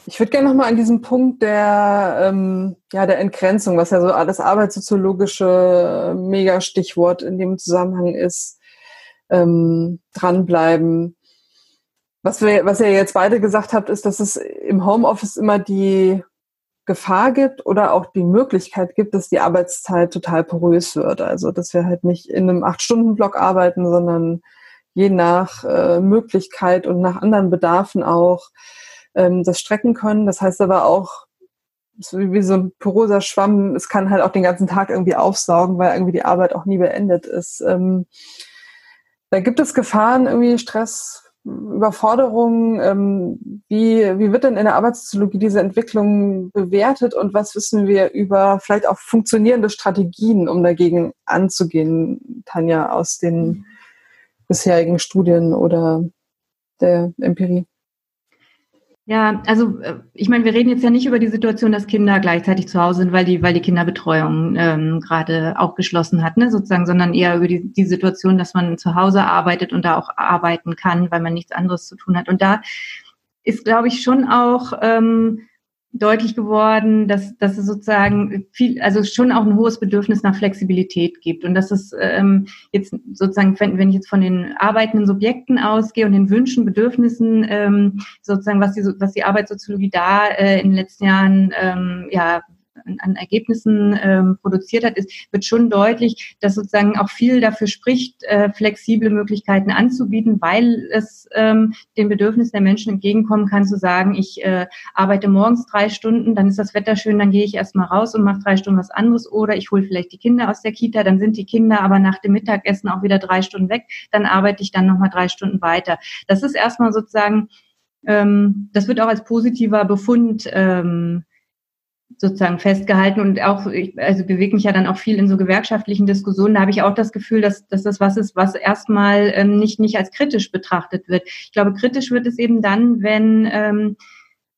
ich würde gerne nochmal an diesem Punkt der, ähm, ja, der Entgrenzung, was ja so alles arbeitssoziologische Mega-Stichwort in dem Zusammenhang ist, ähm, dranbleiben. Was, wir, was ihr jetzt beide gesagt habt, ist, dass es im Homeoffice immer die Gefahr gibt oder auch die Möglichkeit gibt, dass die Arbeitszeit total porös wird. Also dass wir halt nicht in einem Acht-Stunden-Block arbeiten, sondern je nach äh, Möglichkeit und nach anderen Bedarfen auch ähm, das strecken können. Das heißt aber auch, so wie, so ein poroser Schwamm, es kann halt auch den ganzen Tag irgendwie aufsaugen, weil irgendwie die Arbeit auch nie beendet ist. Ähm, da gibt es Gefahren, irgendwie Stress, Überforderung? Ähm, wie, wie wird denn in der Arbeitssoziologie diese Entwicklung bewertet und was wissen wir über vielleicht auch funktionierende Strategien, um dagegen anzugehen, Tanja, aus den bisherigen Studien oder der Empirie? Ja, also äh, ich meine, wir reden jetzt ja nicht über die Situation, dass Kinder gleichzeitig zu Hause sind, weil die, weil die Kinderbetreuung ähm, gerade auch geschlossen hat, ne, sozusagen, sondern eher über die, die Situation, dass man zu Hause arbeitet und da auch arbeiten kann, weil man nichts anderes zu tun hat. Und da ist, glaube ich, schon auch ähm, deutlich geworden, dass, dass es sozusagen viel, also schon auch ein hohes Bedürfnis nach Flexibilität gibt. Und dass es ähm, jetzt sozusagen, wenn, wenn ich jetzt von den arbeitenden Subjekten ausgehe und den Wünschen, Bedürfnissen, ähm, sozusagen, was die, was die Arbeitssoziologie da äh, in den letzten Jahren ähm, ja an Ergebnissen ähm, produziert hat, ist, wird schon deutlich, dass sozusagen auch viel dafür spricht, äh, flexible Möglichkeiten anzubieten, weil es ähm, den Bedürfnissen der Menschen entgegenkommen kann, zu sagen, ich äh, arbeite morgens drei Stunden, dann ist das Wetter schön, dann gehe ich erstmal raus und mache drei Stunden was anderes oder ich hole vielleicht die Kinder aus der Kita, dann sind die Kinder aber nach dem Mittagessen auch wieder drei Stunden weg, dann arbeite ich dann nochmal drei Stunden weiter. Das ist erstmal sozusagen ähm, das wird auch als positiver Befund ähm, sozusagen festgehalten und auch, ich, also bewege mich ja dann auch viel in so gewerkschaftlichen Diskussionen, da habe ich auch das Gefühl, dass, dass das was ist, was erstmal ähm, nicht, nicht als kritisch betrachtet wird. Ich glaube, kritisch wird es eben dann, wenn, ähm,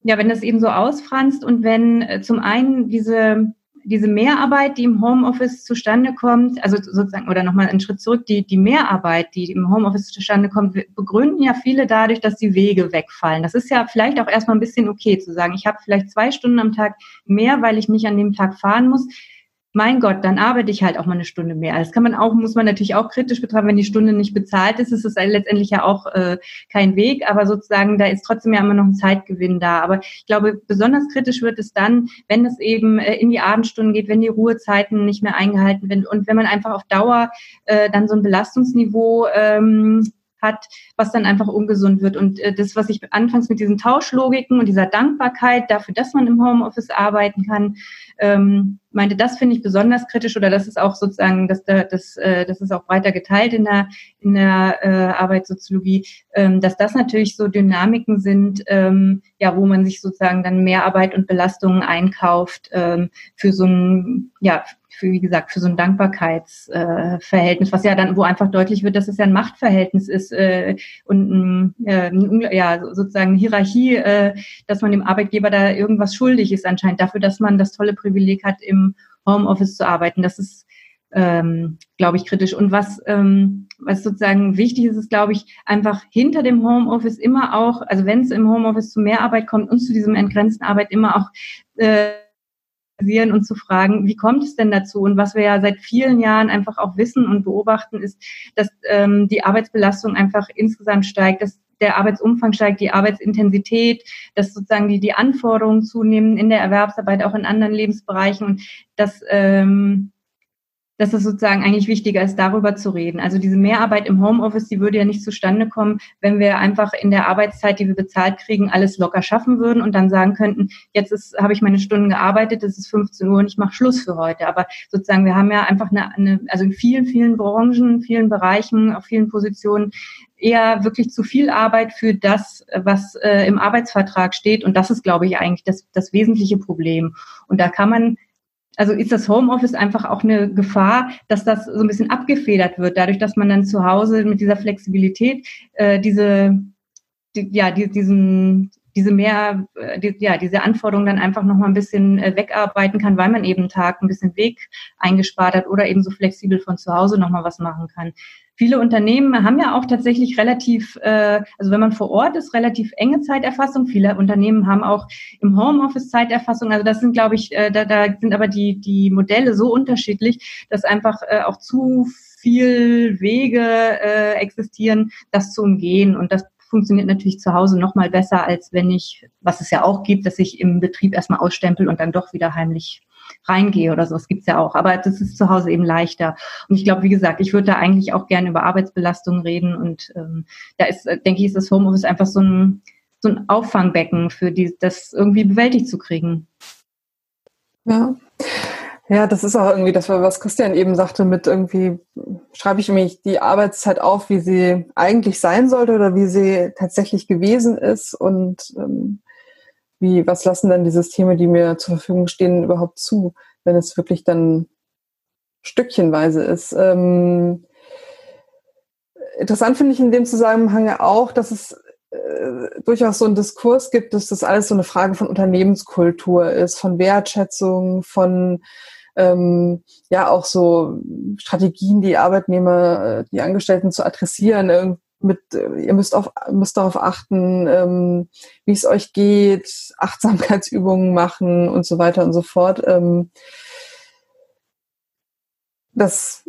ja, wenn das eben so ausfranst und wenn äh, zum einen diese diese Mehrarbeit, die im Homeoffice zustande kommt, also sozusagen, oder nochmal einen Schritt zurück, die, die Mehrarbeit, die im Homeoffice zustande kommt, begründen ja viele dadurch, dass die Wege wegfallen. Das ist ja vielleicht auch erstmal ein bisschen okay zu sagen, ich habe vielleicht zwei Stunden am Tag mehr, weil ich nicht an dem Tag fahren muss mein Gott, dann arbeite ich halt auch mal eine Stunde mehr. Das kann man auch, muss man natürlich auch kritisch betrachten, wenn die Stunde nicht bezahlt ist, ist es letztendlich ja auch äh, kein Weg, aber sozusagen, da ist trotzdem ja immer noch ein Zeitgewinn da. Aber ich glaube, besonders kritisch wird es dann, wenn es eben äh, in die Abendstunden geht, wenn die Ruhezeiten nicht mehr eingehalten werden und wenn man einfach auf Dauer äh, dann so ein Belastungsniveau ähm, hat, was dann einfach ungesund wird. Und äh, das, was ich anfangs mit diesen Tauschlogiken und dieser Dankbarkeit dafür, dass man im Homeoffice arbeiten kann, ähm, meinte, das finde ich besonders kritisch oder das ist auch sozusagen, dass da, das, äh, das ist auch weiter geteilt in der, in der äh, Arbeitssoziologie, ähm, dass das natürlich so Dynamiken sind, ähm, ja, wo man sich sozusagen dann mehr Arbeit und Belastungen einkauft ähm, für so ein, ja, für, wie gesagt, für so ein Dankbarkeitsverhältnis, äh, was ja dann, wo einfach deutlich wird, dass es ja ein Machtverhältnis ist äh, und äh, ja, sozusagen eine Hierarchie, äh, dass man dem Arbeitgeber da irgendwas schuldig ist anscheinend dafür, dass man das tolle Privileg hat, im Homeoffice zu arbeiten. Das ist ähm, glaube ich, kritisch. Und was, ähm, was sozusagen wichtig ist, ist, glaube ich, einfach hinter dem Homeoffice immer auch, also wenn es im Homeoffice zu mehr Arbeit kommt und zu diesem entgrenzten Arbeit immer auch äh, und zu fragen, wie kommt es denn dazu? Und was wir ja seit vielen Jahren einfach auch wissen und beobachten, ist, dass ähm, die Arbeitsbelastung einfach insgesamt steigt, dass der Arbeitsumfang steigt, die Arbeitsintensität, dass sozusagen die, die Anforderungen zunehmen in der Erwerbsarbeit, auch in anderen Lebensbereichen. Und dass ähm, dass es sozusagen eigentlich wichtiger ist, darüber zu reden. Also diese Mehrarbeit im Homeoffice, die würde ja nicht zustande kommen, wenn wir einfach in der Arbeitszeit, die wir bezahlt kriegen, alles locker schaffen würden und dann sagen könnten, jetzt ist, habe ich meine Stunden gearbeitet, es ist 15 Uhr und ich mache Schluss für heute. Aber sozusagen, wir haben ja einfach eine, eine also in vielen, vielen Branchen, vielen Bereichen, auf vielen Positionen eher wirklich zu viel Arbeit für das, was äh, im Arbeitsvertrag steht. Und das ist, glaube ich, eigentlich das, das wesentliche Problem. Und da kann man also ist das Homeoffice einfach auch eine Gefahr, dass das so ein bisschen abgefedert wird, dadurch, dass man dann zu Hause mit dieser Flexibilität äh, diese, die, ja, die, diesen, diese mehr, äh, die, ja, diese Anforderungen dann einfach noch mal ein bisschen äh, wegarbeiten kann, weil man eben einen Tag ein bisschen Weg eingespart hat oder eben so flexibel von zu Hause noch mal was machen kann viele Unternehmen haben ja auch tatsächlich relativ, äh, also wenn man vor Ort ist, relativ enge Zeiterfassung. Viele Unternehmen haben auch im Homeoffice Zeiterfassung. Also das sind, glaube ich, äh, da, da sind aber die, die Modelle so unterschiedlich, dass einfach äh, auch zu viel Wege äh, existieren, das zu umgehen. Und das funktioniert natürlich zu Hause noch mal besser, als wenn ich, was es ja auch gibt, dass ich im Betrieb erstmal ausstempel und dann doch wieder heimlich reingehe oder so. Das gibt's ja auch. Aber das ist zu Hause eben leichter. Und ich glaube, wie gesagt, ich würde da eigentlich auch gerne über Arbeitsbelastung reden. Und ähm, da ist, äh, denke ich, ist das Homeoffice einfach so ein, so ein Auffangbecken für die, das irgendwie bewältigt zu kriegen. Ja. Ja, das ist auch irgendwie das, was Christian eben sagte, mit irgendwie schreibe ich mich die Arbeitszeit auf, wie sie eigentlich sein sollte oder wie sie tatsächlich gewesen ist und ähm, wie, was lassen dann die Systeme, die mir zur Verfügung stehen, überhaupt zu, wenn es wirklich dann stückchenweise ist. Ähm, interessant finde ich in dem Zusammenhang auch, dass es äh, durchaus so einen Diskurs gibt, dass das alles so eine Frage von Unternehmenskultur ist, von Wertschätzung, von ähm, ja auch so Strategien, die Arbeitnehmer, äh, die Angestellten zu adressieren, mit, äh, ihr müsst, auf, müsst darauf achten, ähm, wie es euch geht, Achtsamkeitsübungen machen und so weiter und so fort. Ähm, das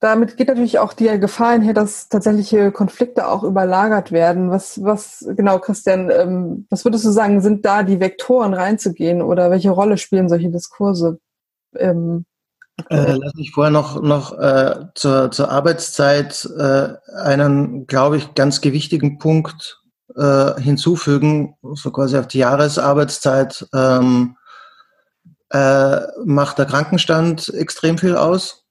damit geht natürlich auch die Gefahr einher, dass tatsächliche Konflikte auch überlagert werden. Was, was genau, Christian, ähm, was würdest du sagen, sind da die Vektoren reinzugehen oder welche Rolle spielen solche Diskurse? Ähm, äh, lass mich vorher noch, noch äh, zur, zur Arbeitszeit äh, einen, glaube ich, ganz gewichtigen Punkt äh, hinzufügen, so quasi auf die Jahresarbeitszeit ähm, äh, macht der Krankenstand extrem viel aus.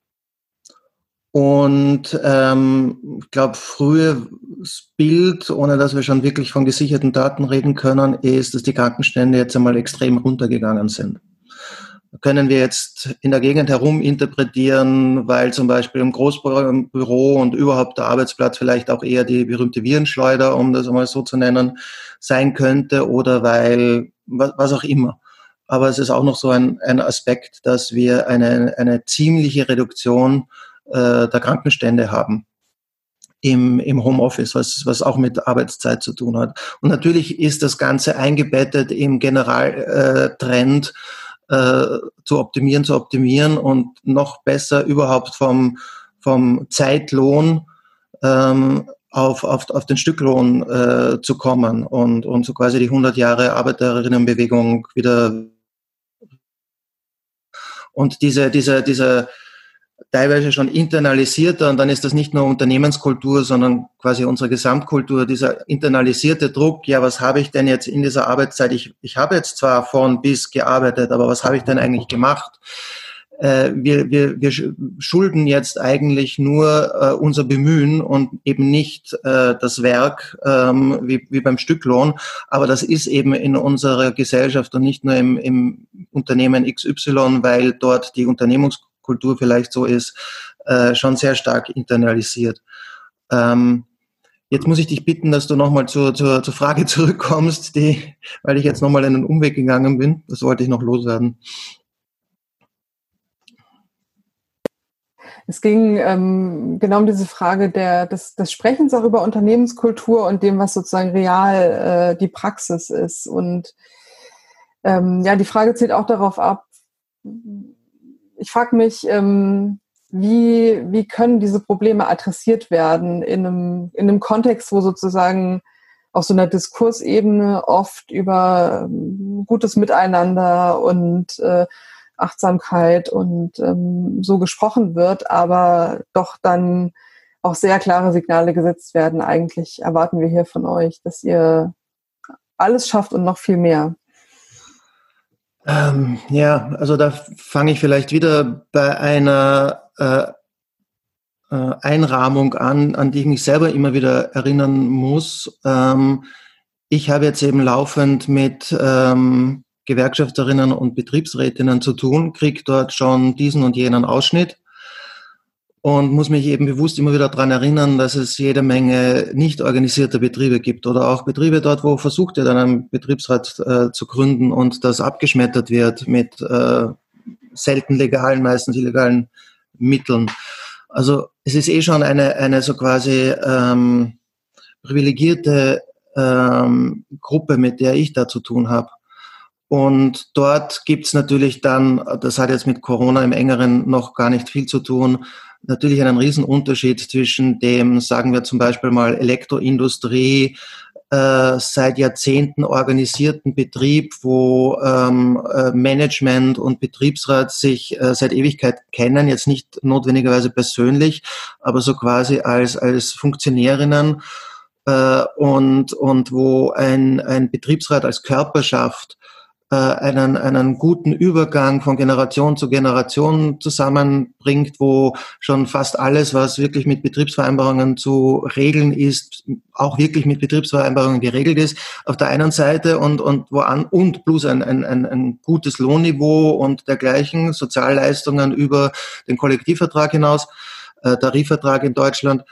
Und ähm, ich glaube, frühes Bild, ohne dass wir schon wirklich von gesicherten Daten reden können, ist, dass die Krankenstände jetzt einmal extrem runtergegangen sind. können wir jetzt in der Gegend herum interpretieren, weil zum Beispiel im Großbüro und überhaupt der Arbeitsplatz vielleicht auch eher die berühmte Virenschleuder, um das einmal so zu nennen, sein könnte oder weil was, auch immer. Aber es ist auch noch so ein, ein Aspekt, dass wir eine, eine ziemliche Reduktion äh, der Krankenstände haben im, im Homeoffice, was, was auch mit Arbeitszeit zu tun hat. Und natürlich ist das Ganze eingebettet im Generaltrend äh, zu optimieren, zu optimieren und noch besser überhaupt vom, vom Zeitlohn ähm, auf, auf, auf den Stücklohn äh, zu kommen und, und so quasi die 100 Jahre Arbeiterinnenbewegung wieder und diese, diese, diese teilweise schon internalisierter und dann ist das nicht nur Unternehmenskultur, sondern quasi unsere Gesamtkultur, dieser internalisierte Druck, ja, was habe ich denn jetzt in dieser Arbeitszeit? Ich, ich habe jetzt zwar von bis gearbeitet, aber was habe ich denn eigentlich gemacht? Äh, wir, wir, wir schulden jetzt eigentlich nur äh, unser Bemühen und eben nicht äh, das Werk ähm, wie, wie beim Stücklohn. Aber das ist eben in unserer Gesellschaft und nicht nur im, im Unternehmen XY, weil dort die Unternehmenskultur Kultur vielleicht so ist, äh, schon sehr stark internalisiert. Ähm, jetzt muss ich dich bitten, dass du nochmal zur, zur, zur Frage zurückkommst, die, weil ich jetzt nochmal einen Umweg gegangen bin. Das wollte ich noch loswerden. Es ging ähm, genau um diese Frage der, des, des Sprechens auch über Unternehmenskultur und dem, was sozusagen real äh, die Praxis ist. Und ähm, ja, die Frage zielt auch darauf ab, ich frage mich, ähm, wie, wie können diese Probleme adressiert werden in einem, in einem Kontext, wo sozusagen auf so einer Diskursebene oft über ähm, gutes Miteinander und äh, Achtsamkeit und ähm, so gesprochen wird, aber doch dann auch sehr klare Signale gesetzt werden. Eigentlich erwarten wir hier von euch, dass ihr alles schafft und noch viel mehr. Ähm, ja, also da fange ich vielleicht wieder bei einer äh, äh, Einrahmung an, an die ich mich selber immer wieder erinnern muss. Ähm, ich habe jetzt eben laufend mit ähm, Gewerkschafterinnen und Betriebsrätinnen zu tun, kriege dort schon diesen und jenen Ausschnitt und muss mich eben bewusst immer wieder daran erinnern, dass es jede Menge nicht organisierte Betriebe gibt oder auch Betriebe dort, wo versucht wird, einen Betriebsrat äh, zu gründen und das abgeschmettert wird mit äh, selten legalen, meistens illegalen Mitteln. Also es ist eh schon eine, eine so quasi ähm, privilegierte ähm, Gruppe, mit der ich da zu tun habe. Und dort gibt's natürlich dann, das hat jetzt mit Corona im engeren noch gar nicht viel zu tun, natürlich einen riesen Unterschied zwischen dem, sagen wir zum Beispiel mal, Elektroindustrie, äh, seit Jahrzehnten organisierten Betrieb, wo ähm, äh, Management und Betriebsrat sich äh, seit Ewigkeit kennen, jetzt nicht notwendigerweise persönlich, aber so quasi als, als Funktionärinnen äh, und, und wo ein, ein Betriebsrat als Körperschaft äh, einen, einen guten Übergang von Generation zu Generation zusammenbringt, wo schon fast alles, was wirklich mit Betriebsvereinbarungen zu regeln ist, auch wirklich mit Betriebsvereinbarungen geregelt ist, auf der einen Seite und, und, wo und plus ein, ein, ein, ein gutes Lohnniveau und dergleichen, Sozialleistungen über den Kollektivvertrag hinaus, äh, Tarifvertrag in Deutschland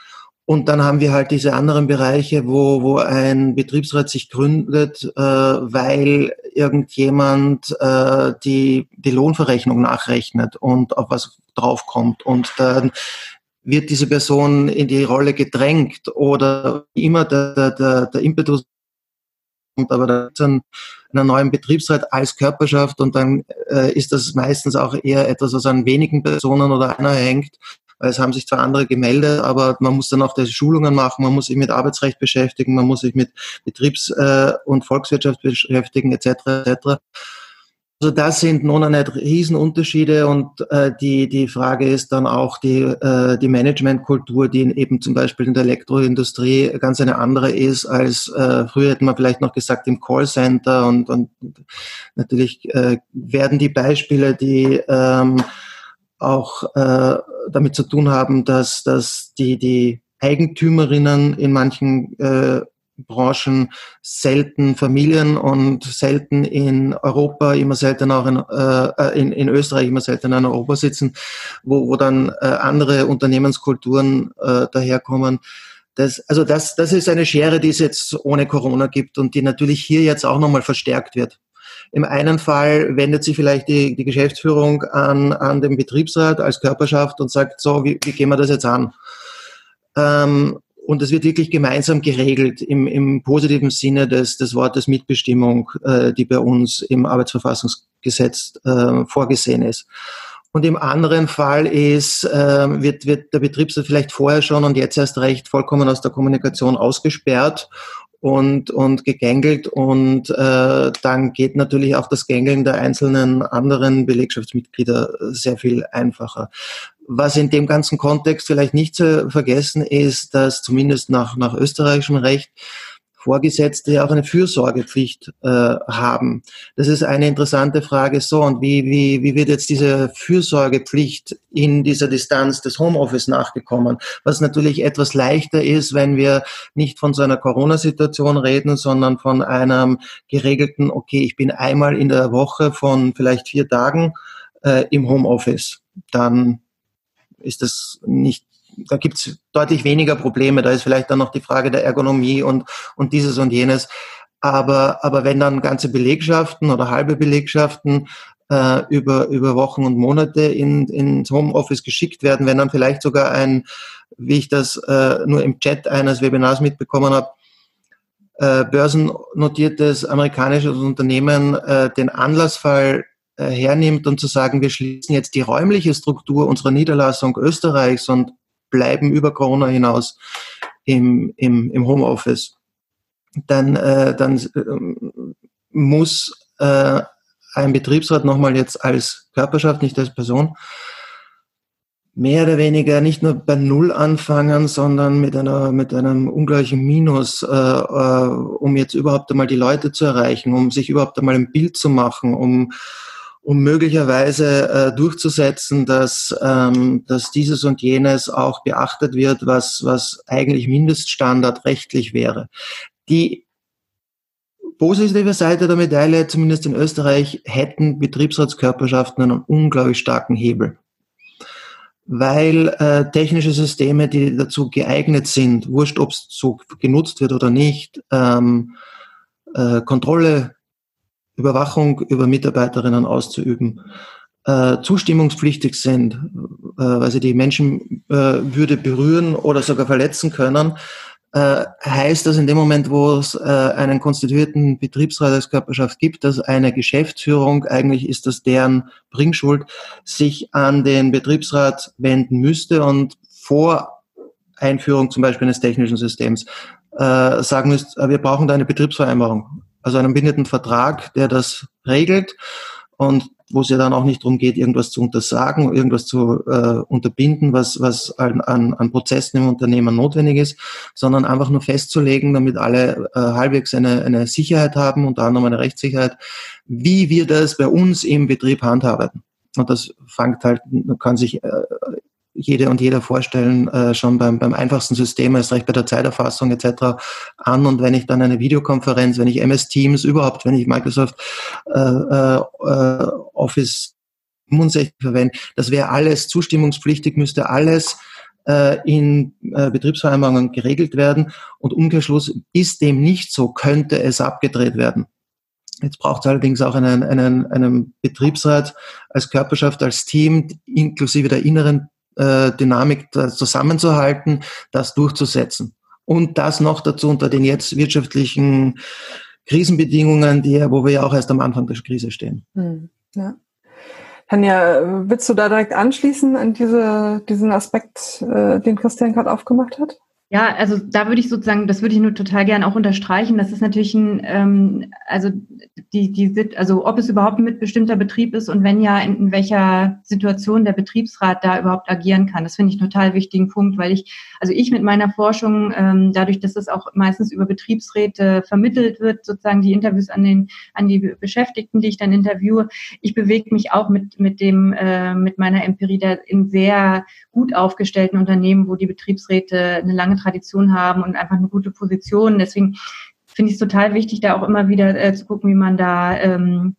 und dann haben wir halt diese anderen Bereiche, wo, wo ein Betriebsrat sich gründet, äh, weil irgendjemand äh, die, die Lohnverrechnung nachrechnet und auf was draufkommt. Und dann wird diese Person in die Rolle gedrängt oder immer der, der, der Impetus kommt, aber da ein, einen neuen Betriebsrat als Körperschaft und dann äh, ist das meistens auch eher etwas, was an wenigen Personen oder einer hängt es haben sich zwar andere gemeldet, aber man muss dann auch die Schulungen machen, man muss sich mit Arbeitsrecht beschäftigen, man muss sich mit Betriebs- äh, und Volkswirtschaft beschäftigen, etc. etc. Also das sind noch nicht Riesenunterschiede und äh, die, die Frage ist dann auch die, äh, die Managementkultur, die eben zum Beispiel in der Elektroindustrie ganz eine andere ist als äh, früher hätten wir vielleicht noch gesagt im Callcenter und, und natürlich äh, werden die Beispiele, die ähm, auch äh, damit zu tun haben, dass, dass die, die Eigentümerinnen in manchen äh, Branchen selten Familien und selten in Europa, immer selten auch in, äh, in, in Österreich, immer selten in Europa sitzen, wo, wo dann äh, andere Unternehmenskulturen äh, daherkommen. Das, also das, das ist eine Schere, die es jetzt ohne Corona gibt und die natürlich hier jetzt auch nochmal verstärkt wird. Im einen Fall wendet sich vielleicht die, die Geschäftsführung an, an den Betriebsrat als Körperschaft und sagt, so, wie, wie gehen wir das jetzt an? Ähm, und es wird wirklich gemeinsam geregelt im, im positiven Sinne des, des Wortes Mitbestimmung, äh, die bei uns im Arbeitsverfassungsgesetz äh, vorgesehen ist. Und im anderen Fall ist, äh, wird, wird der Betriebsrat vielleicht vorher schon und jetzt erst recht vollkommen aus der Kommunikation ausgesperrt und, und gegängelt und äh, dann geht natürlich auch das Gängeln der einzelnen anderen Belegschaftsmitglieder sehr viel einfacher. Was in dem ganzen Kontext vielleicht nicht zu vergessen ist, dass zumindest nach, nach österreichischem Recht Vorgesetzte auch eine Fürsorgepflicht äh, haben. Das ist eine interessante Frage. So, und wie, wie, wie wird jetzt diese Fürsorgepflicht in dieser Distanz des Homeoffice nachgekommen? Was natürlich etwas leichter ist, wenn wir nicht von so einer Corona-Situation reden, sondern von einem geregelten, okay, ich bin einmal in der Woche von vielleicht vier Tagen äh, im Homeoffice. Dann ist das nicht, da gibt's deutlich weniger Probleme. Da ist vielleicht dann noch die Frage der Ergonomie und, und dieses und jenes. Aber, aber wenn dann ganze Belegschaften oder halbe Belegschaften äh, über, über Wochen und Monate in, ins Homeoffice geschickt werden, wenn dann vielleicht sogar ein, wie ich das äh, nur im Chat eines Webinars mitbekommen habe, äh, börsennotiertes amerikanisches Unternehmen äh, den Anlassfall äh, hernimmt und zu sagen, wir schließen jetzt die räumliche Struktur unserer Niederlassung Österreichs und bleiben über Corona hinaus im, im, im Homeoffice, dann, äh, dann äh, muss äh, ein Betriebsrat nochmal jetzt als Körperschaft, nicht als Person, mehr oder weniger nicht nur bei Null anfangen, sondern mit einer mit einem ungleichen Minus, äh, äh, um jetzt überhaupt einmal die Leute zu erreichen, um sich überhaupt einmal ein Bild zu machen, um um möglicherweise äh, durchzusetzen, dass, ähm, dass dieses und jenes auch beachtet wird, was, was eigentlich Mindeststandard rechtlich wäre. Die positive Seite der Medaille, zumindest in Österreich, hätten Betriebsratskörperschaften einen unglaublich starken Hebel. Weil äh, technische Systeme, die dazu geeignet sind, wurscht, ob es so genutzt wird oder nicht, ähm, äh, Kontrolle Überwachung über Mitarbeiterinnen auszuüben, äh, zustimmungspflichtig sind, äh, weil sie die Menschenwürde äh, berühren oder sogar verletzen können, äh, heißt das in dem Moment, wo es äh, einen konstituierten Betriebsrat als Körperschaft gibt, dass eine Geschäftsführung, eigentlich ist das deren Bringschuld, sich an den Betriebsrat wenden müsste und vor Einführung zum Beispiel eines technischen Systems äh, sagen müsste, wir brauchen da eine Betriebsvereinbarung also einen bindenden Vertrag, der das regelt und wo es ja dann auch nicht darum geht, irgendwas zu untersagen, irgendwas zu äh, unterbinden, was, was an, an, an Prozessen im Unternehmen notwendig ist, sondern einfach nur festzulegen, damit alle äh, halbwegs eine, eine Sicherheit haben, unter anderem eine Rechtssicherheit, wie wir das bei uns im Betrieb handhaben. Und das fängt halt, kann sich äh, jede und jeder vorstellen, äh, schon beim, beim einfachsten System, erst recht bei der Zeiterfassung etc. an. Und wenn ich dann eine Videokonferenz, wenn ich MS Teams überhaupt, wenn ich Microsoft äh, äh, Office 65 verwende, das wäre alles zustimmungspflichtig, müsste alles äh, in äh, Betriebsvereinbarungen geregelt werden. Und Umkehrschluss ist dem nicht so, könnte es abgedreht werden. Jetzt braucht es allerdings auch einen, einen, einen Betriebsrat als Körperschaft, als Team, inklusive der inneren äh, Dynamik zusammenzuhalten, das durchzusetzen. Und das noch dazu unter den jetzt wirtschaftlichen Krisenbedingungen, die, wo wir ja auch erst am Anfang der Krise stehen. Hm, ja. Tanja, willst du da direkt anschließen an diese, diesen Aspekt, äh, den Christian gerade aufgemacht hat? Ja, also da würde ich sozusagen, das würde ich nur total gerne auch unterstreichen. Das ist natürlich ein, ähm, also die, die, also ob es überhaupt ein mitbestimmter Betrieb ist und wenn ja, in, in welcher Situation der Betriebsrat da überhaupt agieren kann. Das finde ich einen total wichtigen Punkt, weil ich, also ich mit meiner Forschung, ähm, dadurch, dass es auch meistens über Betriebsräte vermittelt wird, sozusagen die Interviews an den, an die Beschäftigten, die ich dann interviewe, ich bewege mich auch mit, mit dem, äh, mit meiner Empirie da in sehr gut aufgestellten Unternehmen, wo die Betriebsräte eine lange Tradition haben und einfach eine gute Position. Deswegen finde ich es total wichtig, da auch immer wieder äh, zu gucken, wie man da, ähm,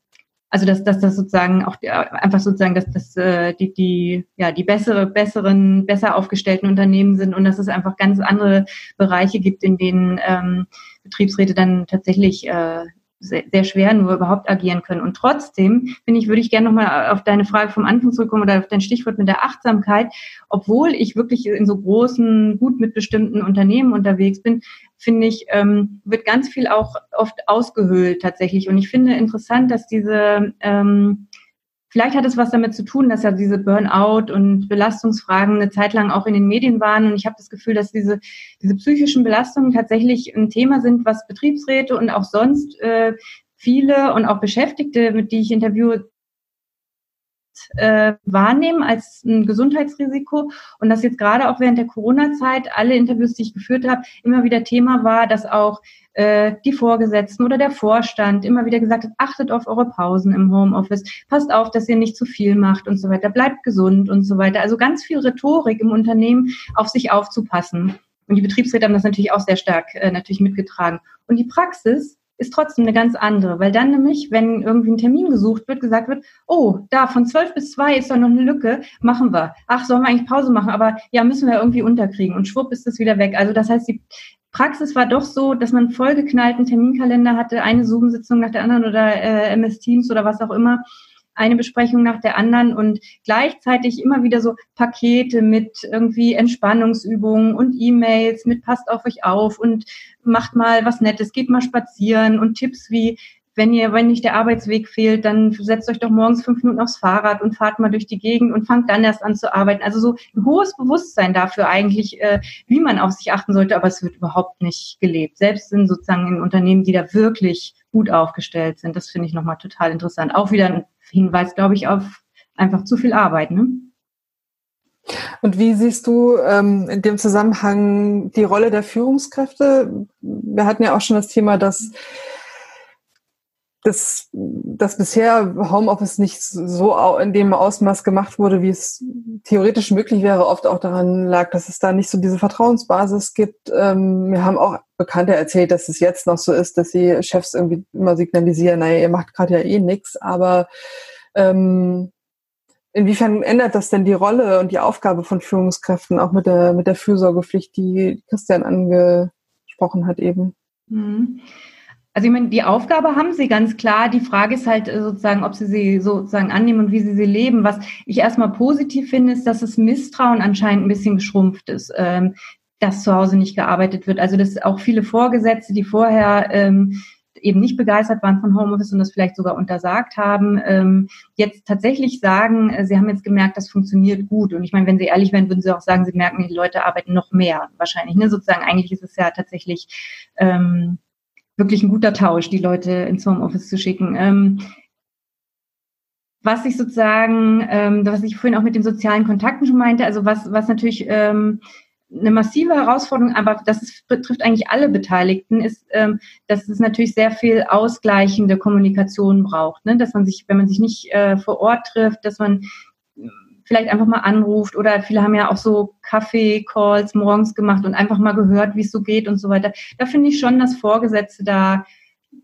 also dass, dass das sozusagen auch äh, einfach sozusagen, dass das äh, die, die, ja, die bessere, besseren, besser aufgestellten Unternehmen sind und dass es einfach ganz andere Bereiche gibt, in denen ähm, Betriebsräte dann tatsächlich äh, sehr, sehr schwer nur überhaupt agieren können. Und trotzdem, finde ich, würde ich gerne nochmal auf deine Frage vom Anfang zurückkommen oder auf dein Stichwort mit der Achtsamkeit. Obwohl ich wirklich in so großen, gut mitbestimmten Unternehmen unterwegs bin, finde ich, ähm, wird ganz viel auch oft ausgehöhlt tatsächlich. Und ich finde interessant, dass diese ähm, Vielleicht hat es was damit zu tun, dass ja diese Burnout und Belastungsfragen eine Zeit lang auch in den Medien waren. Und ich habe das Gefühl, dass diese, diese psychischen Belastungen tatsächlich ein Thema sind, was Betriebsräte und auch sonst äh, viele und auch Beschäftigte, mit die ich interviewe, äh, wahrnehmen als ein Gesundheitsrisiko und dass jetzt gerade auch während der Corona-Zeit alle Interviews, die ich geführt habe, immer wieder Thema war, dass auch äh, die Vorgesetzten oder der Vorstand immer wieder gesagt hat, achtet auf eure Pausen im Homeoffice, passt auf, dass ihr nicht zu viel macht und so weiter, bleibt gesund und so weiter. Also ganz viel Rhetorik im Unternehmen, auf sich aufzupassen. Und die Betriebsräte haben das natürlich auch sehr stark äh, natürlich mitgetragen. Und die Praxis ist trotzdem eine ganz andere, weil dann nämlich, wenn irgendwie ein Termin gesucht wird, gesagt wird, oh, da von zwölf bis zwei ist doch noch eine Lücke, machen wir. Ach, sollen wir eigentlich Pause machen? Aber ja, müssen wir irgendwie unterkriegen und schwupp ist das wieder weg. Also das heißt, die Praxis war doch so, dass man vollgeknallten Terminkalender hatte, eine Zoom-Sitzung nach der anderen oder äh, MS Teams oder was auch immer eine Besprechung nach der anderen und gleichzeitig immer wieder so Pakete mit irgendwie Entspannungsübungen und E-Mails mit passt auf euch auf und macht mal was Nettes, geht mal spazieren und Tipps wie wenn ihr, wenn nicht der Arbeitsweg fehlt, dann setzt euch doch morgens fünf Minuten aufs Fahrrad und fahrt mal durch die Gegend und fangt dann erst an zu arbeiten. Also so ein hohes Bewusstsein dafür eigentlich, äh, wie man auf sich achten sollte, aber es wird überhaupt nicht gelebt. Selbst in sozusagen in Unternehmen, die da wirklich gut aufgestellt sind. Das finde ich nochmal total interessant. Auch wieder ein Hinweis, glaube ich, auf einfach zu viel Arbeit. Ne? Und wie siehst du ähm, in dem Zusammenhang die Rolle der Führungskräfte? Wir hatten ja auch schon das Thema, dass dass, dass bisher Homeoffice nicht so in dem Ausmaß gemacht wurde, wie es theoretisch möglich wäre, oft auch daran lag, dass es da nicht so diese Vertrauensbasis gibt. Ähm, wir haben auch Bekannte erzählt, dass es jetzt noch so ist, dass die Chefs irgendwie immer signalisieren, naja, ihr macht gerade ja eh nichts, aber ähm, inwiefern ändert das denn die Rolle und die Aufgabe von Führungskräften auch mit der, mit der Fürsorgepflicht, die Christian angesprochen hat eben? Mhm. Also ich meine, die Aufgabe haben sie ganz klar. Die Frage ist halt äh, sozusagen, ob sie sie sozusagen annehmen und wie sie sie leben. Was ich erstmal positiv finde, ist, dass das Misstrauen anscheinend ein bisschen geschrumpft ist, ähm, dass zu Hause nicht gearbeitet wird. Also dass auch viele Vorgesetzte, die vorher ähm, eben nicht begeistert waren von Homeoffice und das vielleicht sogar untersagt haben, ähm, jetzt tatsächlich sagen, äh, sie haben jetzt gemerkt, das funktioniert gut. Und ich meine, wenn sie ehrlich wären, würden sie auch sagen, sie merken, die Leute arbeiten noch mehr wahrscheinlich. Ne? Sozusagen eigentlich ist es ja tatsächlich ähm, wirklich ein guter Tausch, die Leute ins Homeoffice zu schicken. Ähm, was ich sozusagen, ähm, was ich vorhin auch mit den sozialen Kontakten schon meinte, also was, was natürlich ähm, eine massive Herausforderung, aber das ist, betrifft eigentlich alle Beteiligten, ist, ähm, dass es natürlich sehr viel ausgleichende Kommunikation braucht, ne? dass man sich, wenn man sich nicht äh, vor Ort trifft, dass man vielleicht einfach mal anruft oder viele haben ja auch so Kaffee-Calls morgens gemacht und einfach mal gehört, wie es so geht und so weiter. Da finde ich schon, dass Vorgesetzte da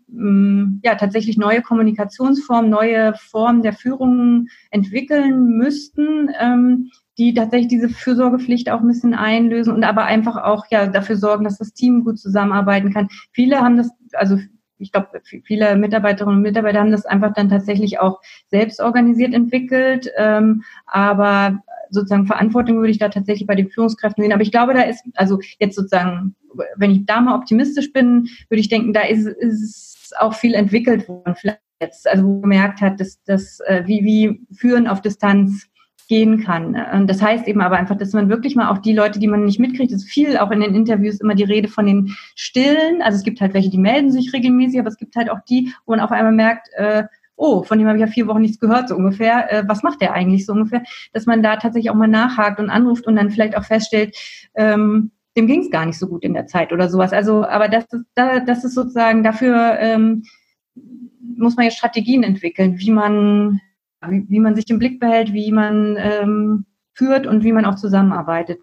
mm, ja tatsächlich neue Kommunikationsformen, neue Formen der Führung entwickeln müssten, ähm, die tatsächlich diese Fürsorgepflicht auch ein bisschen einlösen und aber einfach auch ja dafür sorgen, dass das Team gut zusammenarbeiten kann. Viele haben das, also ich glaube, viele Mitarbeiterinnen und Mitarbeiter haben das einfach dann tatsächlich auch selbst organisiert entwickelt. Ähm, aber sozusagen Verantwortung würde ich da tatsächlich bei den Führungskräften sehen. Aber ich glaube, da ist, also jetzt sozusagen, wenn ich da mal optimistisch bin, würde ich denken, da ist, ist auch viel entwickelt worden. Vielleicht jetzt, also wo man gemerkt hat, dass das, äh, wie, wie Führen auf Distanz gehen kann. Das heißt eben aber einfach, dass man wirklich mal auch die Leute, die man nicht mitkriegt, ist viel auch in den Interviews immer die Rede von den Stillen. Also es gibt halt welche, die melden sich regelmäßig, aber es gibt halt auch die, wo man auf einmal merkt, äh, oh, von dem habe ich ja vier Wochen nichts gehört, so ungefähr. Äh, was macht der eigentlich so ungefähr? Dass man da tatsächlich auch mal nachhakt und anruft und dann vielleicht auch feststellt, ähm, dem ging es gar nicht so gut in der Zeit oder sowas. Also, aber das ist, da, das ist sozusagen dafür ähm, muss man ja Strategien entwickeln, wie man, wie, man sich im Blick behält, wie man ähm, führt und wie man auch zusammenarbeitet.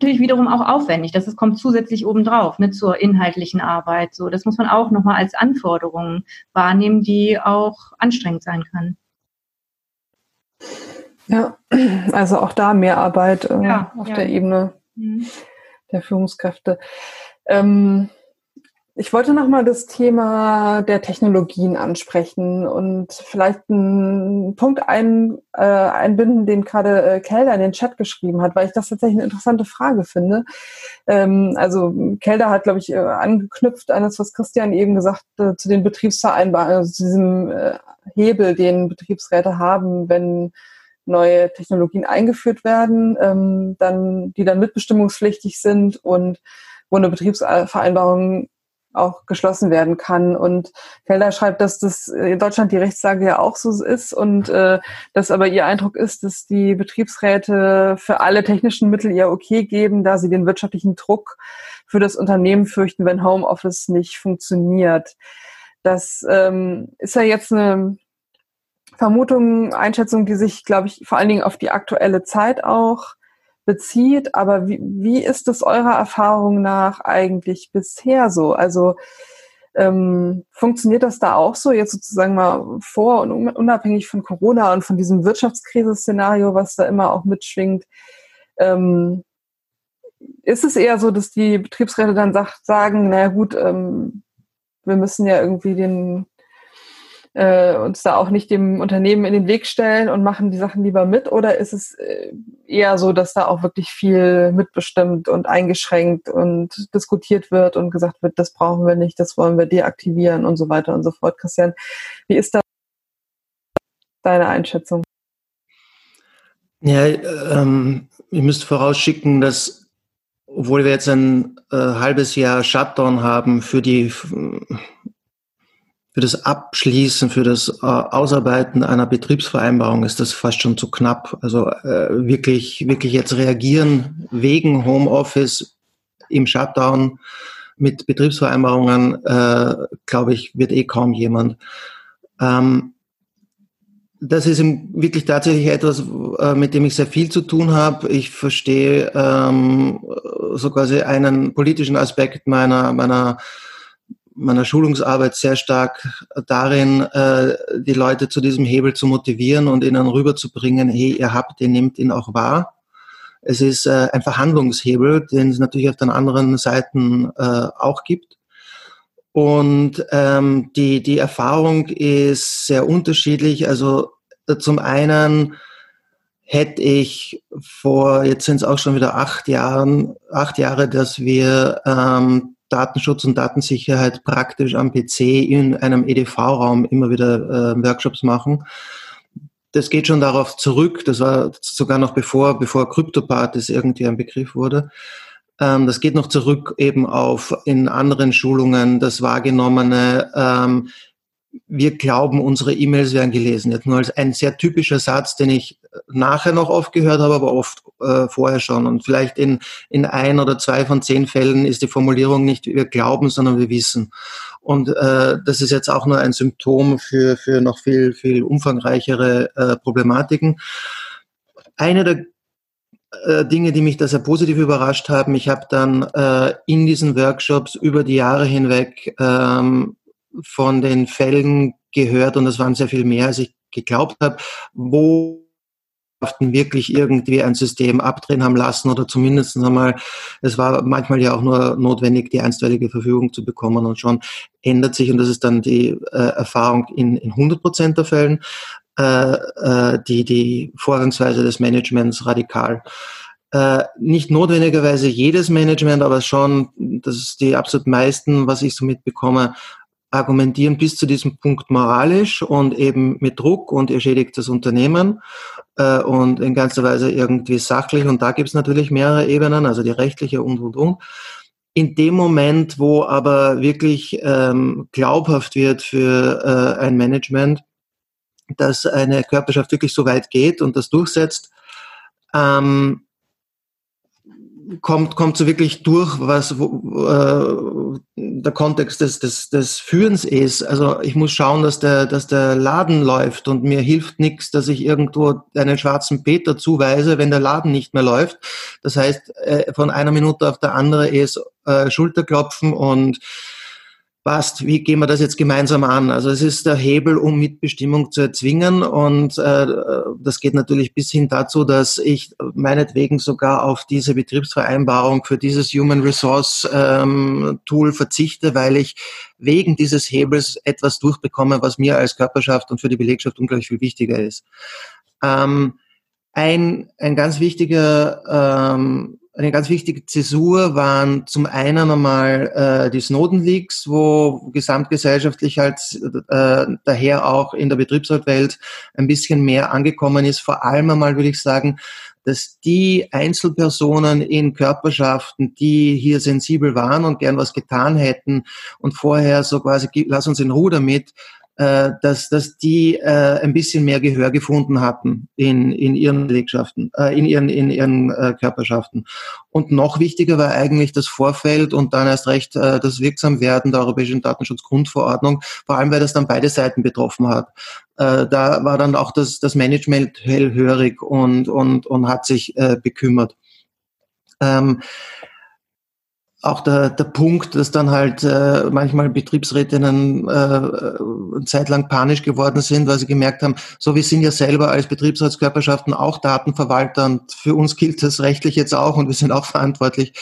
Natürlich wiederum auch aufwendig, das kommt zusätzlich obendrauf ne, zur inhaltlichen Arbeit. So, das muss man auch nochmal als Anforderung wahrnehmen, die auch anstrengend sein kann. Ja, also auch da mehr Arbeit äh, ja, auf ja. der Ebene mhm. der Führungskräfte. Ähm, ich wollte nochmal das Thema der Technologien ansprechen und vielleicht einen Punkt ein, äh, einbinden, den gerade äh, Kelder in den Chat geschrieben hat, weil ich das tatsächlich eine interessante Frage finde. Ähm, also Kelder hat, glaube ich, äh, angeknüpft an das, was Christian eben gesagt äh, zu den Betriebsvereinbarungen, also zu diesem äh, Hebel, den Betriebsräte haben, wenn neue Technologien eingeführt werden, ähm, dann, die dann mitbestimmungspflichtig sind und wo eine Betriebsvereinbarung auch geschlossen werden kann. Und Felder schreibt, dass das in Deutschland die Rechtslage ja auch so ist und äh, dass aber ihr Eindruck ist, dass die Betriebsräte für alle technischen Mittel ihr okay geben, da sie den wirtschaftlichen Druck für das Unternehmen fürchten, wenn Homeoffice nicht funktioniert. Das ähm, ist ja jetzt eine Vermutung, Einschätzung, die sich, glaube ich, vor allen Dingen auf die aktuelle Zeit auch bezieht. Aber wie, wie ist es eurer Erfahrung nach eigentlich bisher so? Also ähm, funktioniert das da auch so, jetzt sozusagen mal vor und unabhängig von Corona und von diesem Wirtschaftskrise-Szenario, was da immer auch mitschwingt? Ähm, ist es eher so, dass die Betriebsräte dann sagt, sagen, na gut, ähm, wir müssen ja irgendwie den äh, uns da auch nicht dem Unternehmen in den Weg stellen und machen die Sachen lieber mit? Oder ist es äh, eher so, dass da auch wirklich viel mitbestimmt und eingeschränkt und diskutiert wird und gesagt wird, das brauchen wir nicht, das wollen wir deaktivieren und so weiter und so fort? Christian, wie ist da deine Einschätzung? Ja, ähm, ich müsste vorausschicken, dass obwohl wir jetzt ein äh, halbes Jahr Shutdown haben für die für das Abschließen, für das äh, Ausarbeiten einer Betriebsvereinbarung ist das fast schon zu knapp. Also äh, wirklich, wirklich jetzt reagieren wegen Homeoffice im Shutdown mit Betriebsvereinbarungen, äh, glaube ich, wird eh kaum jemand. Ähm, das ist wirklich tatsächlich etwas, äh, mit dem ich sehr viel zu tun habe. Ich verstehe ähm, so quasi einen politischen Aspekt meiner, meiner meiner Schulungsarbeit sehr stark darin, äh, die Leute zu diesem Hebel zu motivieren und ihnen rüberzubringen, hey, ihr habt den, nehmt ihn auch wahr. Es ist äh, ein Verhandlungshebel, den es natürlich auf den anderen Seiten äh, auch gibt. Und ähm, die, die Erfahrung ist sehr unterschiedlich. Also äh, zum einen hätte ich vor, jetzt sind es auch schon wieder acht Jahren, acht Jahre, dass wir ähm, Datenschutz und Datensicherheit praktisch am PC in einem EDV-Raum immer wieder äh, Workshops machen. Das geht schon darauf zurück, das war sogar noch bevor, bevor CryptoPartys irgendwie ein Begriff wurde. Ähm, das geht noch zurück eben auf in anderen Schulungen das wahrgenommene, ähm, wir glauben, unsere E-Mails werden gelesen. Jetzt nur als ein sehr typischer Satz, den ich nachher noch oft gehört habe, aber oft äh, vorher schon. Und vielleicht in, in ein oder zwei von zehn Fällen ist die Formulierung nicht wir glauben, sondern wir wissen. Und äh, das ist jetzt auch nur ein Symptom für, für noch viel, viel umfangreichere äh, Problematiken. Eine der äh, Dinge, die mich da sehr positiv überrascht haben. Ich habe dann äh, in diesen Workshops über die Jahre hinweg ähm, von den Fällen gehört und es waren sehr viel mehr, als ich geglaubt habe, wo wirklich irgendwie ein System abdrehen haben lassen oder zumindest einmal, es war manchmal ja auch nur notwendig, die einstweilige Verfügung zu bekommen und schon ändert sich, und das ist dann die äh, Erfahrung in, in 100 Prozent der Fällen, äh, äh, die, die Vorgangsweise des Managements radikal. Äh, nicht notwendigerweise jedes Management, aber schon, das ist die absolut meisten, was ich so mitbekomme, argumentieren bis zu diesem Punkt moralisch und eben mit Druck und ihr schädigt das Unternehmen äh, und in ganzer Weise irgendwie sachlich. Und da gibt es natürlich mehrere Ebenen, also die rechtliche und, und, und. In dem Moment, wo aber wirklich ähm, glaubhaft wird für äh, ein Management, dass eine Körperschaft wirklich so weit geht und das durchsetzt, ähm, kommt, kommt so wirklich durch, was wo, äh, der Kontext des, des, des Führens ist. Also ich muss schauen, dass der, dass der Laden läuft und mir hilft nichts, dass ich irgendwo einen schwarzen Peter zuweise, wenn der Laden nicht mehr läuft. Das heißt, äh, von einer Minute auf der andere ist äh, Schulterklopfen und passt, wie gehen wir das jetzt gemeinsam an? Also es ist der Hebel, um Mitbestimmung zu erzwingen und äh, das geht natürlich bis hin dazu, dass ich meinetwegen sogar auf diese Betriebsvereinbarung für dieses Human Resource ähm, Tool verzichte, weil ich wegen dieses Hebels etwas durchbekomme, was mir als Körperschaft und für die Belegschaft ungleich viel wichtiger ist. Ähm, ein, ein ganz wichtiger ähm, eine ganz wichtige Zäsur waren zum einen einmal äh, die Snowden-Leaks, wo gesamtgesellschaftlich halt äh, daher auch in der Betriebsratwelt ein bisschen mehr angekommen ist. Vor allem einmal würde ich sagen, dass die Einzelpersonen in Körperschaften, die hier sensibel waren und gern was getan hätten und vorher so quasi, lass uns in Ruhe damit, äh, dass, dass die äh, ein bisschen mehr Gehör gefunden hatten in, in ihren Belegschaften, äh, in ihren, in ihren äh, Körperschaften. Und noch wichtiger war eigentlich das Vorfeld und dann erst recht äh, das Wirksamwerden der Europäischen Datenschutzgrundverordnung, vor allem weil das dann beide Seiten betroffen hat. Äh, da war dann auch das, das Management hellhörig und, und, und hat sich äh, bekümmert. Ähm, auch der, der Punkt, dass dann halt äh, manchmal Betriebsrätinnen äh, eine Zeit lang panisch geworden sind, weil sie gemerkt haben, so wir sind ja selber als Betriebsratskörperschaften auch Datenverwalter und für uns gilt das rechtlich jetzt auch und wir sind auch verantwortlich,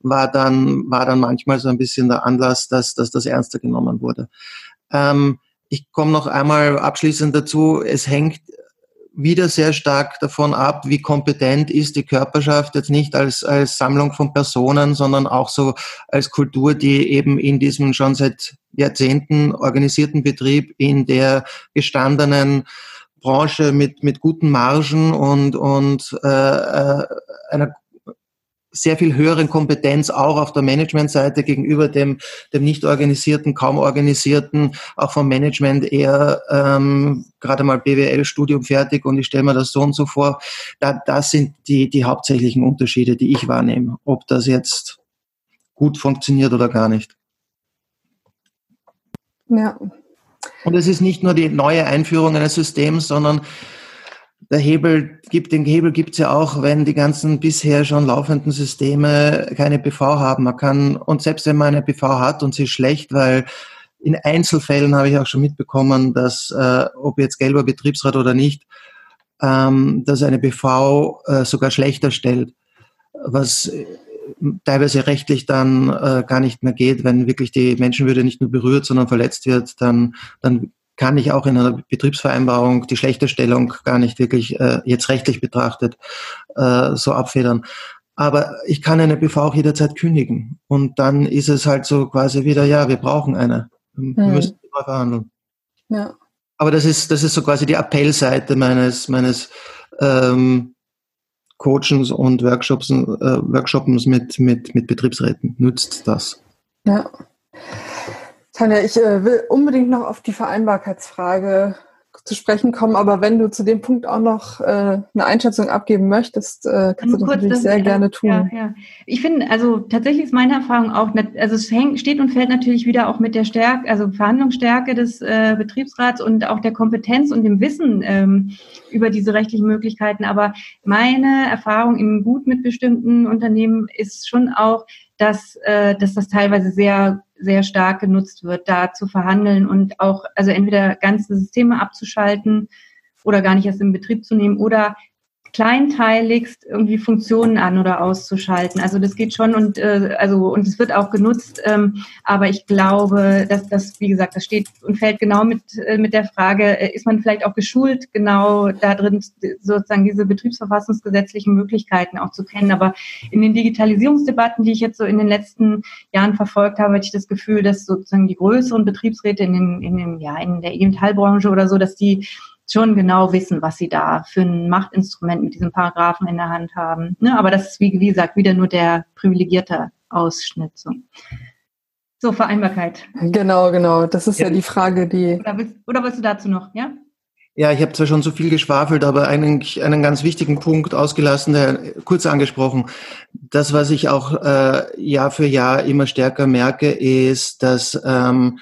war dann, war dann manchmal so ein bisschen der Anlass, dass, dass das ernster genommen wurde. Ähm, ich komme noch einmal abschließend dazu, es hängt wieder sehr stark davon ab, wie kompetent ist die Körperschaft jetzt nicht als, als Sammlung von Personen, sondern auch so als Kultur, die eben in diesem schon seit Jahrzehnten organisierten Betrieb in der gestandenen Branche mit, mit guten Margen und, und äh, äh einer sehr viel höheren Kompetenz auch auf der Managementseite gegenüber dem, dem nicht organisierten, kaum organisierten, auch vom Management eher ähm, gerade mal BWL-Studium fertig und ich stelle mir das so und so vor. Da, das sind die, die hauptsächlichen Unterschiede, die ich wahrnehme, ob das jetzt gut funktioniert oder gar nicht. Ja. Und es ist nicht nur die neue Einführung eines Systems, sondern der Hebel gibt, den Hebel gibt es ja auch, wenn die ganzen bisher schon laufenden Systeme keine PV haben. Man kann, und selbst wenn man eine PV hat und sie ist schlecht, weil in Einzelfällen habe ich auch schon mitbekommen, dass, äh, ob jetzt gelber Betriebsrat oder nicht, ähm, dass eine PV äh, sogar schlechter stellt, was äh, teilweise rechtlich dann äh, gar nicht mehr geht, wenn wirklich die Menschenwürde nicht nur berührt, sondern verletzt wird, dann, dann kann ich auch in einer Betriebsvereinbarung die schlechte Stellung gar nicht wirklich äh, jetzt rechtlich betrachtet äh, so abfedern. Aber ich kann eine BV auch jederzeit kündigen. Und dann ist es halt so quasi wieder, ja, wir brauchen eine. Wir hm. müssen neu verhandeln. Ja. Aber das ist, das ist so quasi die Appellseite meines, meines ähm, Coachens und Workshops, äh, Workshops mit, mit, mit Betriebsräten. Nützt das. Ja. Tanja, ich äh, will unbedingt noch auf die Vereinbarkeitsfrage zu sprechen kommen, aber wenn du zu dem Punkt auch noch äh, eine Einschätzung abgeben möchtest, äh, kannst du das natürlich sehr gerne tun. Ja, ja. Ich finde, also tatsächlich ist meine Erfahrung auch, also es hängt, steht und fällt natürlich wieder auch mit der Stärke, also Verhandlungsstärke des äh, Betriebsrats und auch der Kompetenz und dem Wissen ähm, über diese rechtlichen Möglichkeiten. Aber meine Erfahrung im gut mitbestimmten Unternehmen ist schon auch, dass, äh, dass das teilweise sehr sehr stark genutzt wird, da zu verhandeln und auch, also entweder ganze Systeme abzuschalten oder gar nicht erst in Betrieb zu nehmen oder kleinteiligst irgendwie Funktionen an oder auszuschalten. Also das geht schon und äh, also und es wird auch genutzt, ähm, aber ich glaube, dass das, wie gesagt, das steht und fällt genau mit, äh, mit der Frage, äh, ist man vielleicht auch geschult, genau da drin sozusagen diese betriebsverfassungsgesetzlichen Möglichkeiten auch zu kennen. Aber in den Digitalisierungsdebatten, die ich jetzt so in den letzten Jahren verfolgt habe, hatte ich das Gefühl, dass sozusagen die größeren Betriebsräte in den, in den, ja, in der Metallbranche oder so, dass die schon genau wissen, was sie da für ein Machtinstrument mit diesem Paragraphen in der Hand haben. Ne? Aber das ist, wie, wie gesagt, wieder nur der privilegierte Ausschnitt. So. so, Vereinbarkeit. Genau, genau. Das ist ja, ja die Frage, die. Oder willst, oder willst du dazu noch, ja? Ja, ich habe zwar schon so viel geschwafelt, aber eigentlich einen ganz wichtigen Punkt ausgelassen, der kurz angesprochen. Das, was ich auch äh, Jahr für Jahr immer stärker merke, ist, dass ähm,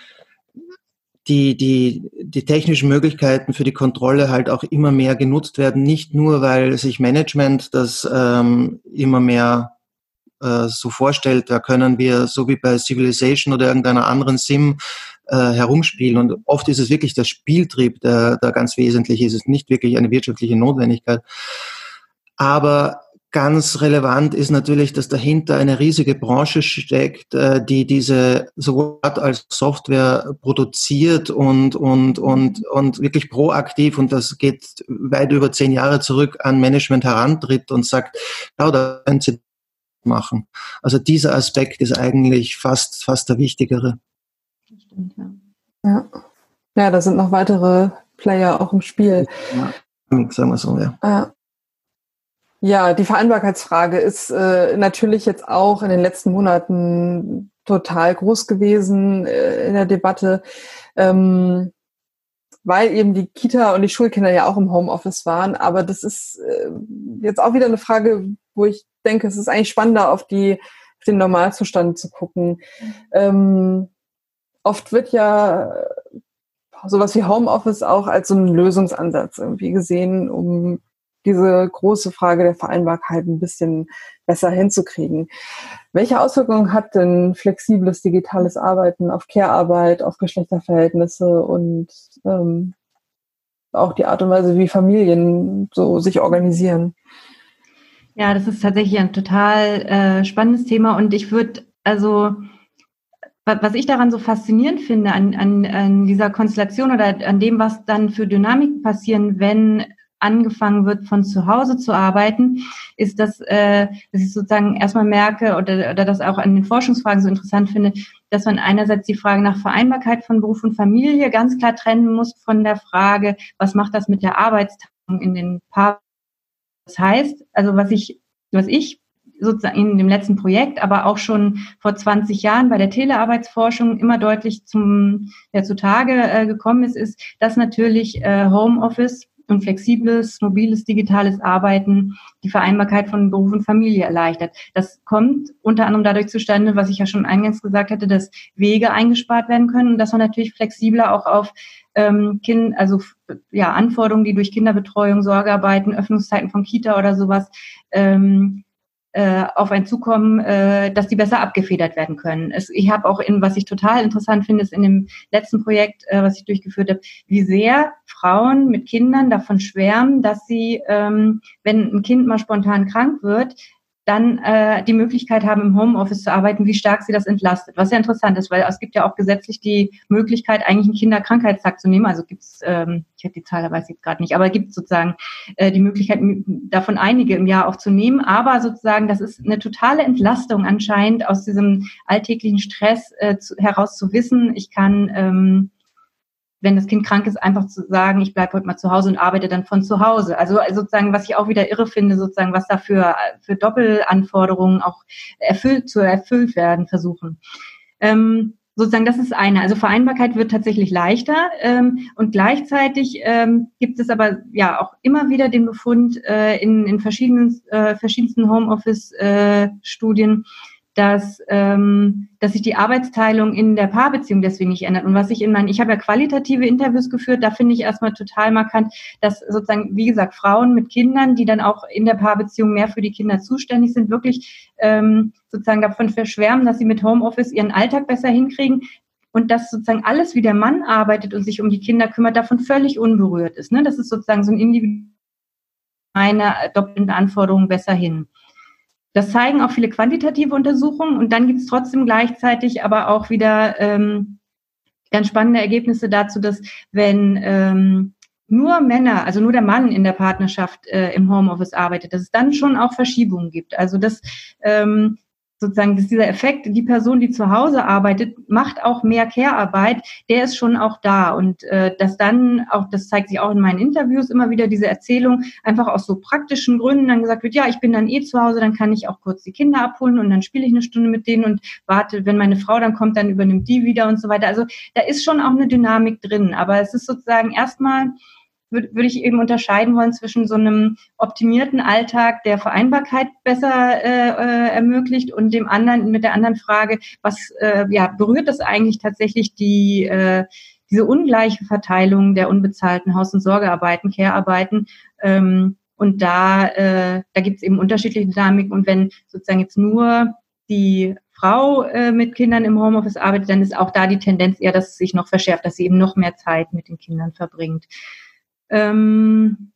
die, die, die technischen Möglichkeiten für die Kontrolle halt auch immer mehr genutzt werden, nicht nur, weil sich Management das ähm, immer mehr äh, so vorstellt, da können wir so wie bei Civilization oder irgendeiner anderen Sim äh, herumspielen. Und oft ist es wirklich der Spieltrieb, der, der ganz wesentlich ist. Es ist nicht wirklich eine wirtschaftliche Notwendigkeit. Aber Ganz relevant ist natürlich, dass dahinter eine riesige Branche steckt, äh, die diese sowohl als Software produziert und, und, und, und wirklich proaktiv, und das geht weit über zehn Jahre zurück, an Management herantritt und sagt, schau, da können Sie machen. Also dieser Aspekt ist eigentlich fast, fast der wichtigere. Stimmt, ja. ja. Ja, da sind noch weitere Player auch im Spiel. Ja, sagen wir so, ja. ja. Ja, die Vereinbarkeitsfrage ist äh, natürlich jetzt auch in den letzten Monaten total groß gewesen äh, in der Debatte, ähm, weil eben die Kita und die Schulkinder ja auch im Homeoffice waren. Aber das ist äh, jetzt auch wieder eine Frage, wo ich denke, es ist eigentlich spannender, auf, die, auf den Normalzustand zu gucken. Ähm, oft wird ja sowas wie Homeoffice auch als so ein Lösungsansatz irgendwie gesehen, um diese große Frage der Vereinbarkeit ein bisschen besser hinzukriegen. Welche Auswirkungen hat denn flexibles digitales Arbeiten auf Care-Arbeit, auf Geschlechterverhältnisse und ähm, auch die Art und Weise, wie Familien so sich organisieren? Ja, das ist tatsächlich ein total äh, spannendes Thema und ich würde also was ich daran so faszinierend finde an, an, an dieser Konstellation oder an dem, was dann für Dynamik passieren, wenn angefangen wird, von zu Hause zu arbeiten, ist, dass, äh, dass ich sozusagen erstmal merke oder, oder das auch an den Forschungsfragen so interessant finde, dass man einerseits die Frage nach Vereinbarkeit von Beruf und Familie ganz klar trennen muss von der Frage, was macht das mit der Arbeitsteilung in den Paar. Das heißt, also was ich, was ich sozusagen in dem letzten Projekt, aber auch schon vor 20 Jahren bei der Telearbeitsforschung immer deutlich zum ja, zutage äh, gekommen ist, ist, dass natürlich äh, Homeoffice und flexibles, mobiles, digitales Arbeiten die Vereinbarkeit von Beruf und Familie erleichtert. Das kommt unter anderem dadurch zustande, was ich ja schon eingangs gesagt hatte, dass Wege eingespart werden können und dass man natürlich flexibler auch auf ähm, kind, also ja Anforderungen, die durch Kinderbetreuung, Sorgearbeiten, Öffnungszeiten von Kita oder sowas ähm, äh, auf einen zukommen, äh, dass die besser abgefedert werden können. Es, ich habe auch in, was ich total interessant finde, ist in dem letzten Projekt, äh, was ich durchgeführt habe, wie sehr Frauen mit Kindern davon schwärmen, dass sie, ähm, wenn ein Kind mal spontan krank wird, dann äh, die Möglichkeit haben, im Homeoffice zu arbeiten, wie stark sie das entlastet. Was ja interessant ist, weil es gibt ja auch gesetzlich die Möglichkeit, eigentlich einen Kinderkrankheitstag zu nehmen. Also gibt es, ähm, ich hätte die Zahl, da weiß ich jetzt gerade nicht, aber gibt sozusagen äh, die Möglichkeit, davon einige im Jahr auch zu nehmen. Aber sozusagen, das ist eine totale Entlastung anscheinend aus diesem alltäglichen Stress äh, zu, heraus zu wissen, ich kann ähm, wenn das Kind krank ist, einfach zu sagen, ich bleibe heute mal zu Hause und arbeite dann von zu Hause. Also sozusagen, was ich auch wieder irre finde, sozusagen, was da für, für Doppelanforderungen auch erfüllt, zu erfüllt werden versuchen. Ähm, sozusagen, das ist eine. Also Vereinbarkeit wird tatsächlich leichter ähm, und gleichzeitig ähm, gibt es aber ja auch immer wieder den Befund äh, in, in verschiedenen, äh, verschiedensten Homeoffice-Studien, äh, dass, ähm, dass sich die Arbeitsteilung in der Paarbeziehung deswegen nicht ändert. Und was ich in meinen, ich habe ja qualitative Interviews geführt, da finde ich erstmal total markant, dass sozusagen, wie gesagt, Frauen mit Kindern, die dann auch in der Paarbeziehung mehr für die Kinder zuständig sind, wirklich ähm, sozusagen davon verschwärmen, dass sie mit Homeoffice ihren Alltag besser hinkriegen, und dass sozusagen alles, wie der Mann arbeitet und sich um die Kinder kümmert, davon völlig unberührt ist. Ne? Das ist sozusagen so ein individuelles meine doppelten Anforderungen besser hin. Das zeigen auch viele quantitative Untersuchungen und dann gibt es trotzdem gleichzeitig aber auch wieder ähm, ganz spannende Ergebnisse dazu, dass wenn ähm, nur Männer, also nur der Mann in der Partnerschaft äh, im Homeoffice arbeitet, dass es dann schon auch Verschiebungen gibt. Also dass ähm, sozusagen dass dieser Effekt, die Person, die zu Hause arbeitet, macht auch mehr Care-Arbeit, der ist schon auch da. Und äh, dass dann auch, das zeigt sich auch in meinen Interviews immer wieder, diese Erzählung, einfach aus so praktischen Gründen dann gesagt wird, ja, ich bin dann eh zu Hause, dann kann ich auch kurz die Kinder abholen und dann spiele ich eine Stunde mit denen und warte, wenn meine Frau dann kommt, dann übernimmt die wieder und so weiter. Also da ist schon auch eine Dynamik drin. Aber es ist sozusagen erstmal würde würd ich eben unterscheiden wollen zwischen so einem optimierten Alltag, der Vereinbarkeit besser äh, äh, ermöglicht und dem anderen mit der anderen Frage, was äh, ja berührt das eigentlich tatsächlich die äh, diese ungleiche Verteilung der unbezahlten Haus- und Sorgearbeiten, Care-Arbeiten ähm, und da, äh, da gibt es eben unterschiedliche Dynamiken. Und wenn sozusagen jetzt nur die Frau äh, mit Kindern im Homeoffice arbeitet, dann ist auch da die Tendenz eher, dass es sich noch verschärft, dass sie eben noch mehr Zeit mit den Kindern verbringt. Ähm,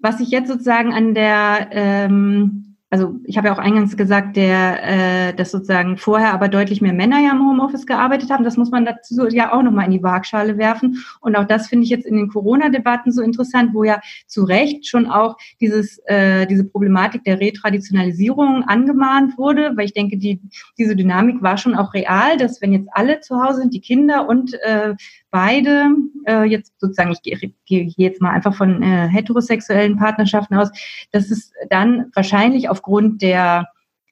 was ich jetzt sozusagen an der ähm, also ich habe ja auch eingangs gesagt, der, äh, dass sozusagen vorher aber deutlich mehr Männer ja im Homeoffice gearbeitet haben. Das muss man dazu ja auch nochmal in die Waagschale werfen. Und auch das finde ich jetzt in den Corona-Debatten so interessant, wo ja zu Recht schon auch dieses, äh, diese Problematik der Retraditionalisierung angemahnt wurde, weil ich denke, die, diese Dynamik war schon auch real, dass wenn jetzt alle zu Hause sind, die Kinder und äh, beide, äh, jetzt sozusagen, ich gehe geh jetzt mal einfach von äh, heterosexuellen Partnerschaften aus, dass es dann wahrscheinlich aufgrund der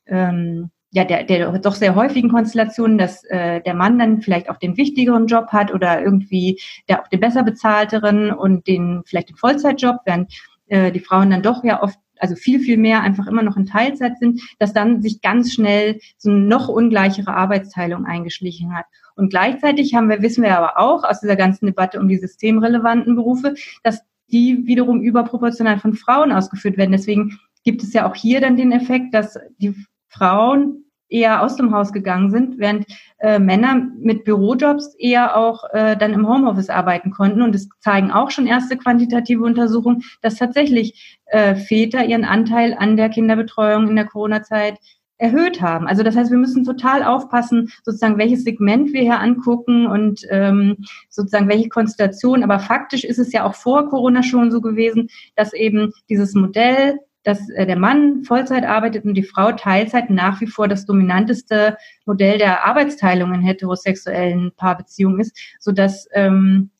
ähm, ja, der, der doch sehr häufigen Konstellationen, dass äh, der Mann dann vielleicht auch den wichtigeren Job hat oder irgendwie der auch den besser bezahlteren und den vielleicht den Vollzeitjob, während äh, die Frauen dann doch ja oft also viel, viel mehr einfach immer noch in Teilzeit sind, dass dann sich ganz schnell so eine noch ungleichere Arbeitsteilung eingeschlichen hat. Und gleichzeitig haben wir, wissen wir aber auch aus dieser ganzen Debatte um die systemrelevanten Berufe, dass die wiederum überproportional von Frauen ausgeführt werden. Deswegen gibt es ja auch hier dann den Effekt, dass die Frauen eher aus dem Haus gegangen sind, während äh, Männer mit Bürojobs eher auch äh, dann im Homeoffice arbeiten konnten. Und es zeigen auch schon erste quantitative Untersuchungen, dass tatsächlich äh, Väter ihren Anteil an der Kinderbetreuung in der Corona-Zeit erhöht haben. Also das heißt, wir müssen total aufpassen, sozusagen welches Segment wir hier angucken und ähm, sozusagen welche Konstellation. Aber faktisch ist es ja auch vor Corona schon so gewesen, dass eben dieses Modell, dass äh, der Mann Vollzeit arbeitet und die Frau Teilzeit nach wie vor das dominanteste Modell der Arbeitsteilung in heterosexuellen Paarbeziehungen ist, so dass ähm,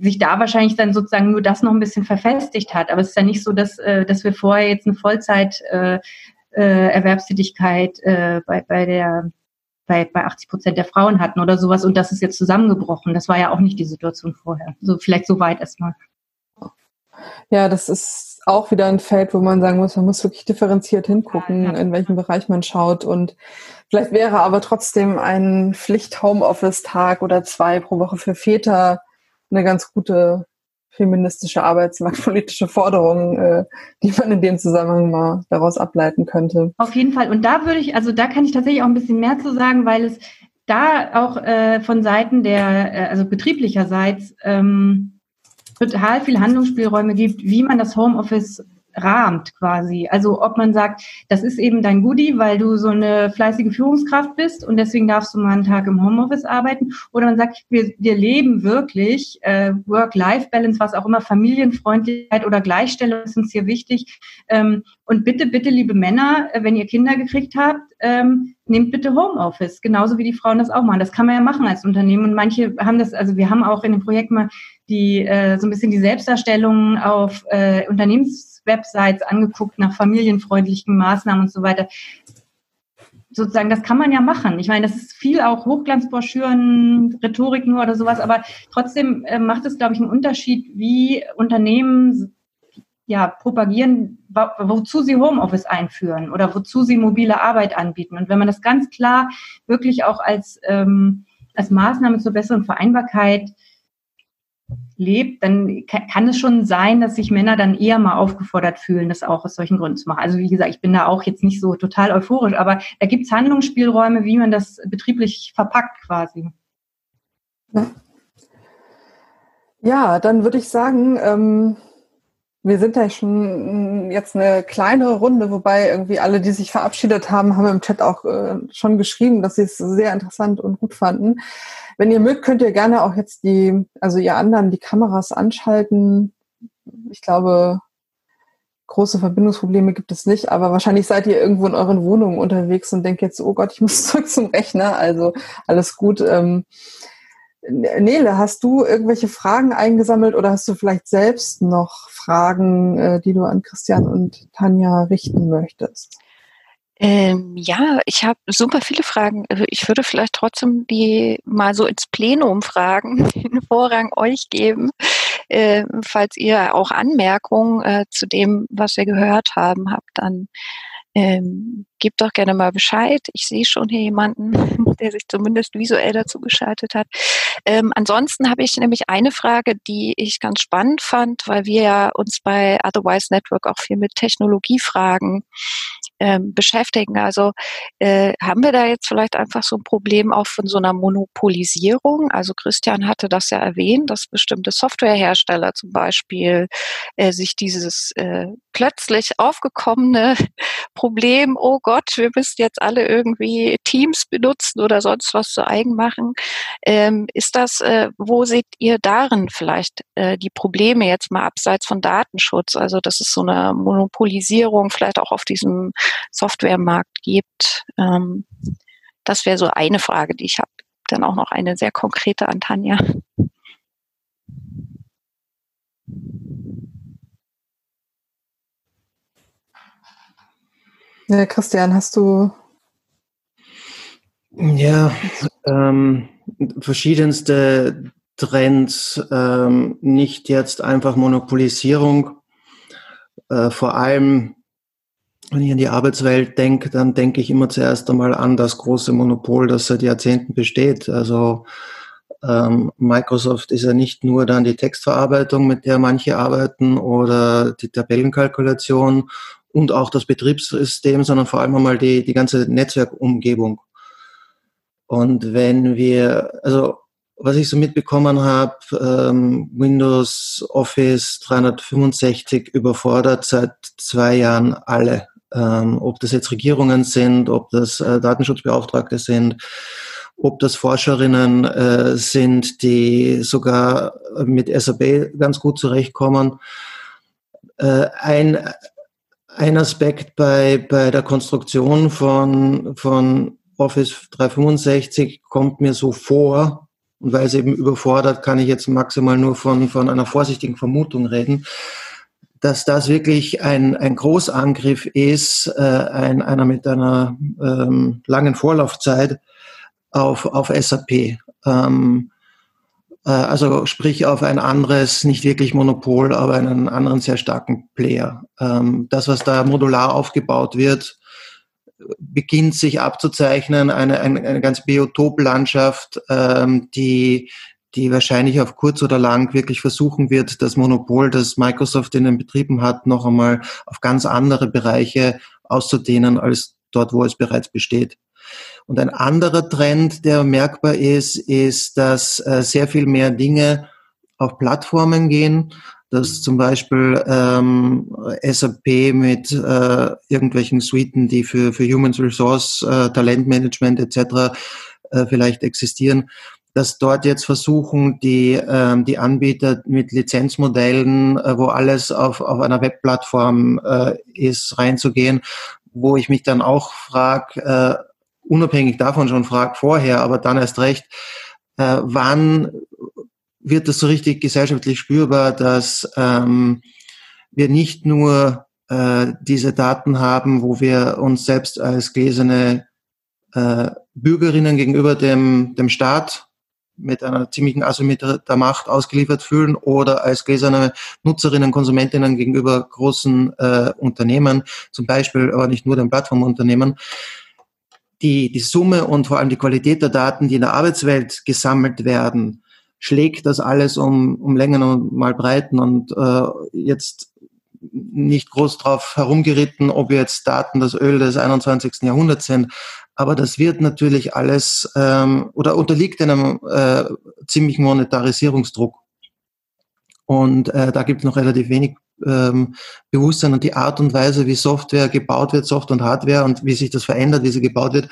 sich da wahrscheinlich dann sozusagen nur das noch ein bisschen verfestigt hat. Aber es ist ja nicht so, dass, äh, dass wir vorher jetzt eine Vollzeit äh, äh, Erwerbstätigkeit äh, bei, bei der bei, bei 80 Prozent der Frauen hatten oder sowas und das ist jetzt zusammengebrochen. Das war ja auch nicht die Situation vorher. So vielleicht so weit erstmal. Ja, das ist auch wieder ein Feld, wo man sagen muss, man muss wirklich differenziert hingucken, ja, ja. in welchem Bereich man schaut. Und vielleicht wäre aber trotzdem ein Pflicht-Homeoffice-Tag oder zwei pro Woche für Väter eine ganz gute feministische arbeitsmarktpolitische Forderungen, äh, die man in dem Zusammenhang mal daraus ableiten könnte. Auf jeden Fall. Und da würde ich, also da kann ich tatsächlich auch ein bisschen mehr zu sagen, weil es da auch äh, von Seiten der, äh, also betrieblicherseits ähm, total viel Handlungsspielräume gibt, wie man das Homeoffice rahmt quasi. Also ob man sagt, das ist eben dein Goodie, weil du so eine fleißige Führungskraft bist und deswegen darfst du mal einen Tag im Homeoffice arbeiten. Oder man sagt, wir, wir leben wirklich äh, Work-Life-Balance, was auch immer, Familienfreundlichkeit oder Gleichstellung ist uns hier wichtig. Ähm, und bitte, bitte, liebe Männer, äh, wenn ihr Kinder gekriegt habt, ähm, nehmt bitte Homeoffice, genauso wie die Frauen das auch machen. Das kann man ja machen als Unternehmen. Und manche haben das, also wir haben auch in dem Projekt mal die äh, so ein bisschen die Selbstdarstellung auf äh, Unternehmens Websites angeguckt nach familienfreundlichen Maßnahmen und so weiter. Sozusagen, das kann man ja machen. Ich meine, das ist viel auch Hochglanzbroschüren, Rhetorik nur oder sowas, aber trotzdem äh, macht es, glaube ich, einen Unterschied, wie Unternehmen ja, propagieren, wozu sie Homeoffice einführen oder wozu sie mobile Arbeit anbieten. Und wenn man das ganz klar wirklich auch als, ähm, als Maßnahme zur besseren Vereinbarkeit lebt, dann kann es schon sein, dass sich Männer dann eher mal aufgefordert fühlen, das auch aus solchen Gründen zu machen. Also wie gesagt, ich bin da auch jetzt nicht so total euphorisch, aber da gibt es Handlungsspielräume, wie man das betrieblich verpackt quasi. Ja, dann würde ich sagen, ähm, wir sind ja schon mm, jetzt eine kleinere Runde, wobei irgendwie alle, die sich verabschiedet haben, haben im Chat auch äh, schon geschrieben, dass sie es sehr interessant und gut fanden. Wenn ihr mögt, könnt ihr gerne auch jetzt die, also ihr anderen, die Kameras anschalten. Ich glaube, große Verbindungsprobleme gibt es nicht, aber wahrscheinlich seid ihr irgendwo in euren Wohnungen unterwegs und denkt jetzt, oh Gott, ich muss zurück zum Rechner. Also alles gut. Ähm, Nele, hast du irgendwelche Fragen eingesammelt oder hast du vielleicht selbst noch Fragen, äh, die du an Christian und Tanja richten möchtest? Ähm, ja, ich habe super viele Fragen. Also ich würde vielleicht trotzdem die mal so ins Plenum fragen, den Vorrang euch geben, äh, falls ihr auch Anmerkungen äh, zu dem, was wir gehört haben, habt, dann ähm, gebt doch gerne mal Bescheid. Ich sehe schon hier jemanden, der sich zumindest visuell dazu geschaltet hat. Ähm, ansonsten habe ich nämlich eine Frage, die ich ganz spannend fand, weil wir ja uns bei Otherwise Network auch viel mit Technologiefragen ähm, beschäftigen. Also äh, haben wir da jetzt vielleicht einfach so ein Problem auch von so einer Monopolisierung? Also Christian hatte das ja erwähnt, dass bestimmte Softwarehersteller zum Beispiel äh, sich dieses äh, plötzlich aufgekommene Problem, oh Gott, wir müssen jetzt alle irgendwie Teams benutzen oder sonst was zu eigen machen. Ähm, ist das, äh, wo seht ihr darin vielleicht äh, die Probleme jetzt mal abseits von Datenschutz? Also dass es so eine Monopolisierung vielleicht auch auf diesem Softwaremarkt gibt. Ähm, das wäre so eine Frage, die ich habe. Dann auch noch eine sehr konkrete an Tanja. Ja, Christian, hast du. Ja, ähm, verschiedenste Trends, ähm, nicht jetzt einfach Monopolisierung, äh, vor allem wenn ich an die Arbeitswelt denke, dann denke ich immer zuerst einmal an das große Monopol, das seit Jahrzehnten besteht. Also ähm, Microsoft ist ja nicht nur dann die Textverarbeitung, mit der manche arbeiten, oder die Tabellenkalkulation und auch das Betriebssystem, sondern vor allem einmal die, die ganze Netzwerkumgebung. Und wenn wir, also was ich so mitbekommen habe, ähm, Windows Office 365 überfordert seit zwei Jahren alle ähm, ob das jetzt Regierungen sind, ob das äh, Datenschutzbeauftragte sind, ob das Forscherinnen äh, sind, die sogar mit SAP ganz gut zurechtkommen. Äh, ein, ein Aspekt bei, bei der Konstruktion von, von Office 365 kommt mir so vor, und weil es eben überfordert, kann ich jetzt maximal nur von, von einer vorsichtigen Vermutung reden dass das wirklich ein, ein Großangriff ist, äh, ein, einer mit einer ähm, langen Vorlaufzeit auf, auf SAP. Ähm, äh, also sprich auf ein anderes, nicht wirklich Monopol, aber einen anderen sehr starken Player. Ähm, das, was da modular aufgebaut wird, beginnt sich abzuzeichnen, eine, eine, eine ganz Biotoplandschaft, ähm, die die wahrscheinlich auf kurz oder lang wirklich versuchen wird, das Monopol, das Microsoft in den Betrieben hat, noch einmal auf ganz andere Bereiche auszudehnen als dort, wo es bereits besteht. Und ein anderer Trend, der merkbar ist, ist, dass äh, sehr viel mehr Dinge auf Plattformen gehen, dass zum Beispiel ähm, SAP mit äh, irgendwelchen Suiten, die für, für Human Resource, äh, Talentmanagement etc. Äh, vielleicht existieren, dass dort jetzt versuchen, die, ähm, die Anbieter mit Lizenzmodellen, äh, wo alles auf, auf einer Webplattform äh, ist, reinzugehen, wo ich mich dann auch frage, äh, unabhängig davon schon frage vorher, aber dann erst recht, äh, wann wird das so richtig gesellschaftlich spürbar, dass ähm, wir nicht nur äh, diese Daten haben, wo wir uns selbst als gläserne äh, Bürgerinnen gegenüber dem, dem Staat mit einer ziemlichen Asymmetrie der Macht ausgeliefert fühlen oder als gläserne Nutzerinnen, Konsumentinnen gegenüber großen äh, Unternehmen, zum Beispiel aber nicht nur den Plattformunternehmen, die, die Summe und vor allem die Qualität der Daten, die in der Arbeitswelt gesammelt werden, schlägt das alles um, um Längen und mal Breiten und äh, jetzt nicht groß drauf herumgeritten, ob jetzt Daten das Öl des 21. Jahrhunderts sind, aber das wird natürlich alles ähm, oder unterliegt einem äh, ziemlichen Monetarisierungsdruck. Und äh, da gibt es noch relativ wenig ähm, Bewusstsein und die Art und Weise, wie Software gebaut wird, Software und Hardware und wie sich das verändert, wie sie gebaut wird,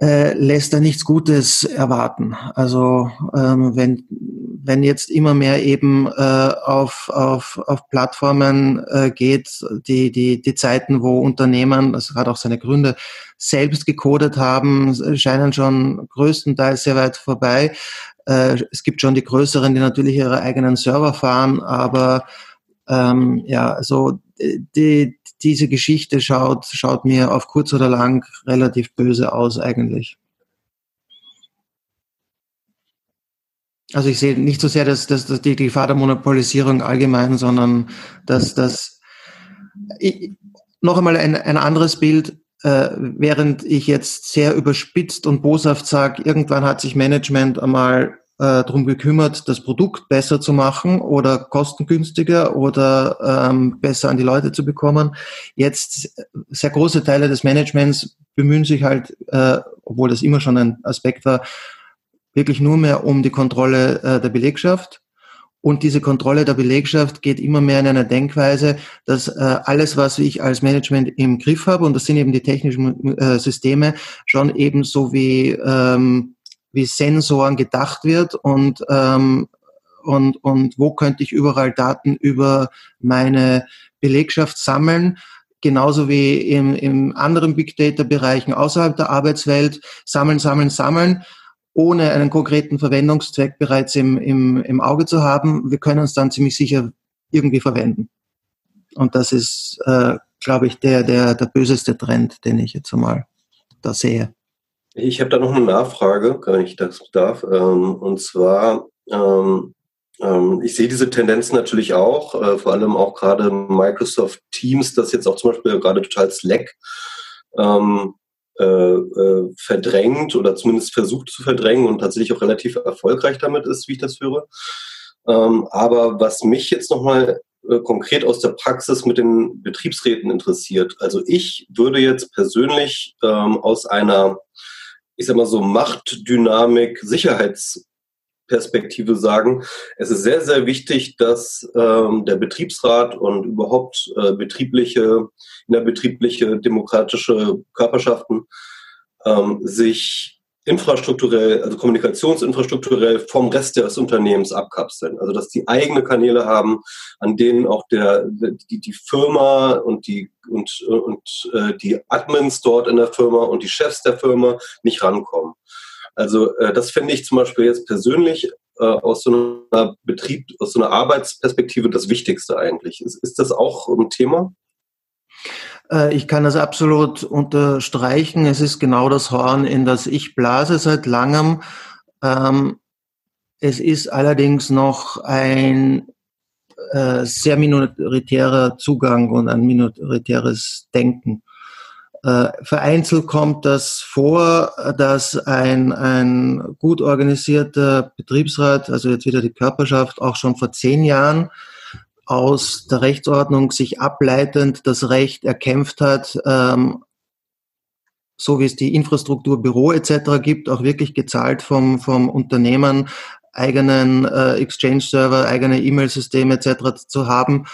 äh, lässt da nichts Gutes erwarten. Also ähm, wenn, wenn jetzt immer mehr eben äh, auf, auf, auf Plattformen äh, geht, die, die, die Zeiten, wo Unternehmen, das hat auch seine Gründe, selbst gecodet haben, scheinen schon größtenteils sehr weit vorbei. Äh, es gibt schon die größeren, die natürlich ihre eigenen Server fahren, aber ähm, ja, also die, diese Geschichte schaut, schaut mir auf kurz oder lang relativ böse aus eigentlich. Also ich sehe nicht so sehr dass, dass, dass die Gefahr der Monopolisierung allgemein, sondern dass das noch einmal ein, ein anderes Bild, äh, während ich jetzt sehr überspitzt und boshaft sage, irgendwann hat sich Management einmal äh, darum gekümmert, das Produkt besser zu machen oder kostengünstiger oder ähm, besser an die Leute zu bekommen. Jetzt sehr große Teile des Managements bemühen sich halt, äh, obwohl das immer schon ein Aspekt war, wirklich nur mehr um die Kontrolle äh, der Belegschaft. Und diese Kontrolle der Belegschaft geht immer mehr in einer Denkweise, dass äh, alles, was ich als Management im Griff habe, und das sind eben die technischen äh, Systeme, schon eben so wie ähm, wie Sensoren gedacht wird und, ähm, und, und wo könnte ich überall Daten über meine Belegschaft sammeln. Genauso wie im, im anderen Big Data Bereichen außerhalb der Arbeitswelt sammeln, sammeln, sammeln, ohne einen konkreten Verwendungszweck bereits im, im, im Auge zu haben. Wir können es dann ziemlich sicher irgendwie verwenden. Und das ist, äh, glaube ich, der, der, der böseste Trend, den ich jetzt einmal da sehe. Ich habe da noch eine Nachfrage, wenn ich das darf. Ähm, und zwar, ähm, ähm, ich sehe diese Tendenz natürlich auch, äh, vor allem auch gerade Microsoft Teams, das jetzt auch zum Beispiel gerade total Slack äh, äh, verdrängt oder zumindest versucht zu verdrängen und tatsächlich auch relativ erfolgreich damit ist, wie ich das höre. aber was mich jetzt nochmal konkret aus der Praxis mit den Betriebsräten interessiert. Also ich würde jetzt persönlich aus einer ich sag mal so, Machtdynamik, Sicherheitsperspektive sagen, es ist sehr, sehr wichtig, dass ähm, der Betriebsrat und überhaupt äh, betriebliche, innerbetriebliche demokratische Körperschaften ähm, sich infrastrukturell, also kommunikationsinfrastrukturell vom Rest des Unternehmens abkapseln. Also dass die eigene Kanäle haben, an denen auch der, die, die Firma und die und, und äh, die Admins dort in der Firma und die Chefs der Firma nicht rankommen. Also äh, das finde ich zum Beispiel jetzt persönlich äh, aus so einer Betrieb, aus so einer Arbeitsperspektive das Wichtigste eigentlich. Ist, ist das auch ein Thema? Äh, ich kann das absolut unterstreichen. Es ist genau das Horn, in das ich blase seit langem. Ähm, es ist allerdings noch ein äh, sehr minoritärer Zugang und ein minoritäres Denken. Äh, vereinzelt kommt das vor, dass ein, ein gut organisierter Betriebsrat, also jetzt wieder die Körperschaft, auch schon vor zehn Jahren aus der Rechtsordnung sich ableitend das Recht erkämpft hat, ähm, so wie es die Infrastruktur Büro etc. gibt, auch wirklich gezahlt vom, vom Unternehmen, eigenen äh, Exchange-Server, eigene E-Mail-Systeme etc. zu haben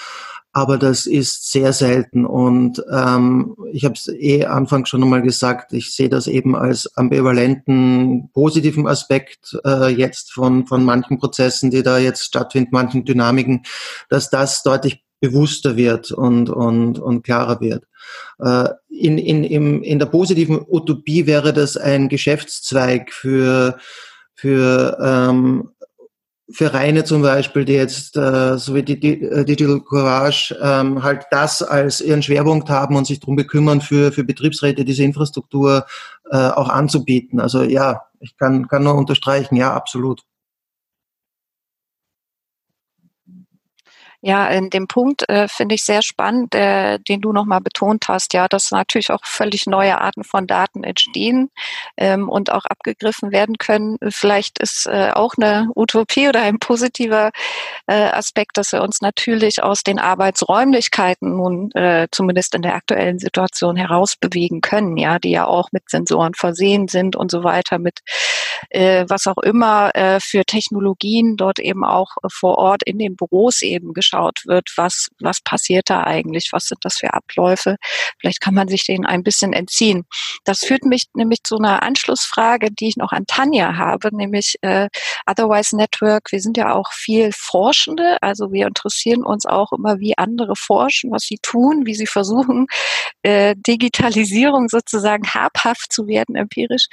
aber das ist sehr selten und ähm, ich habe es eh anfangs schon einmal gesagt, ich sehe das eben als ambivalenten positiven Aspekt äh, jetzt von, von manchen Prozessen, die da jetzt stattfinden, manchen Dynamiken, dass das deutlich bewusster wird und, und, und klarer wird. Äh, in, in, im, in der positiven Utopie wäre das ein Geschäftszweig für, für ähm, Vereine zum Beispiel, die jetzt, äh, so wie die, die äh, Digital Courage, ähm, halt das als ihren Schwerpunkt haben und sich darum bekümmern, für, für Betriebsräte diese Infrastruktur äh, auch anzubieten. Also ja, ich kann, kann nur unterstreichen, ja, absolut. Ja, in dem Punkt äh, finde ich sehr spannend, äh, den du nochmal betont hast, ja, dass natürlich auch völlig neue Arten von Daten entstehen ähm, und auch abgegriffen werden können. Vielleicht ist äh, auch eine Utopie oder ein positiver äh, Aspekt, dass wir uns natürlich aus den Arbeitsräumlichkeiten nun äh, zumindest in der aktuellen Situation herausbewegen können, ja, die ja auch mit Sensoren versehen sind und so weiter, mit äh, was auch immer äh, für Technologien dort eben auch vor Ort in den Büros eben angeschaut wird, was, was passiert da eigentlich, was sind das für Abläufe. Vielleicht kann man sich denen ein bisschen entziehen. Das führt mich nämlich zu einer Anschlussfrage, die ich noch an Tanja habe, nämlich äh, Otherwise Network. Wir sind ja auch viel Forschende, also wir interessieren uns auch immer, wie andere forschen, was sie tun, wie sie versuchen, äh, Digitalisierung sozusagen habhaft zu werden, empirisch.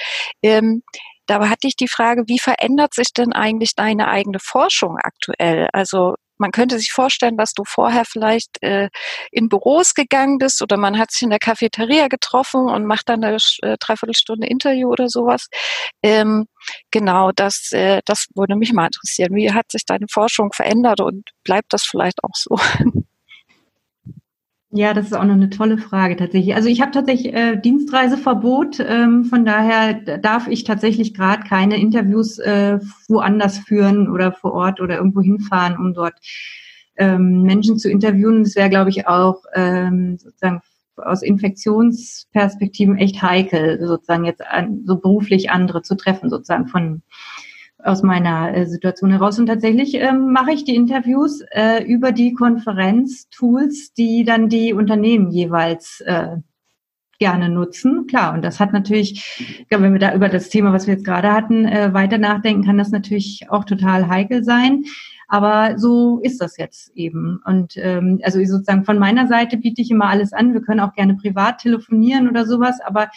Ähm, Dabei hatte ich die Frage, wie verändert sich denn eigentlich deine eigene Forschung aktuell? Also man könnte sich vorstellen, dass du vorher vielleicht äh, in Büros gegangen bist oder man hat sich in der Cafeteria getroffen und macht dann eine äh, Dreiviertelstunde Interview oder sowas. Ähm, genau, das, äh, das würde mich mal interessieren. Wie hat sich deine Forschung verändert und bleibt das vielleicht auch so? Ja, das ist auch noch eine tolle Frage tatsächlich. Also ich habe tatsächlich äh, Dienstreiseverbot, ähm, von daher darf ich tatsächlich gerade keine Interviews äh, woanders führen oder vor Ort oder irgendwo hinfahren, um dort ähm, Menschen zu interviewen. Das wäre, glaube ich, auch ähm, sozusagen aus Infektionsperspektiven echt heikel, sozusagen jetzt an, so beruflich andere zu treffen, sozusagen von aus meiner äh, Situation heraus. Und tatsächlich ähm, mache ich die Interviews äh, über die Konferenztools, die dann die Unternehmen jeweils äh, gerne nutzen. Klar, und das hat natürlich, ich glaube, wenn wir da über das Thema, was wir jetzt gerade hatten, äh, weiter nachdenken, kann das natürlich auch total heikel sein. Aber so ist das jetzt eben. Und ähm, also sozusagen von meiner Seite biete ich immer alles an. Wir können auch gerne privat telefonieren oder sowas, aber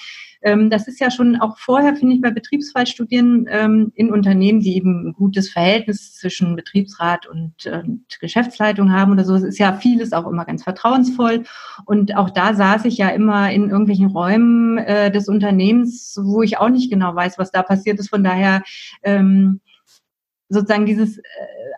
ähm, das ist ja schon auch vorher, finde ich, bei Betriebsfallstudien ähm, in Unternehmen, die eben ein gutes Verhältnis zwischen Betriebsrat und, und Geschäftsleitung haben oder so, es ist ja vieles auch immer ganz vertrauensvoll. Und auch da saß ich ja immer in irgendwelchen Räumen äh, des Unternehmens, wo ich auch nicht genau weiß, was da passiert ist. Von daher ähm, sozusagen dieses äh,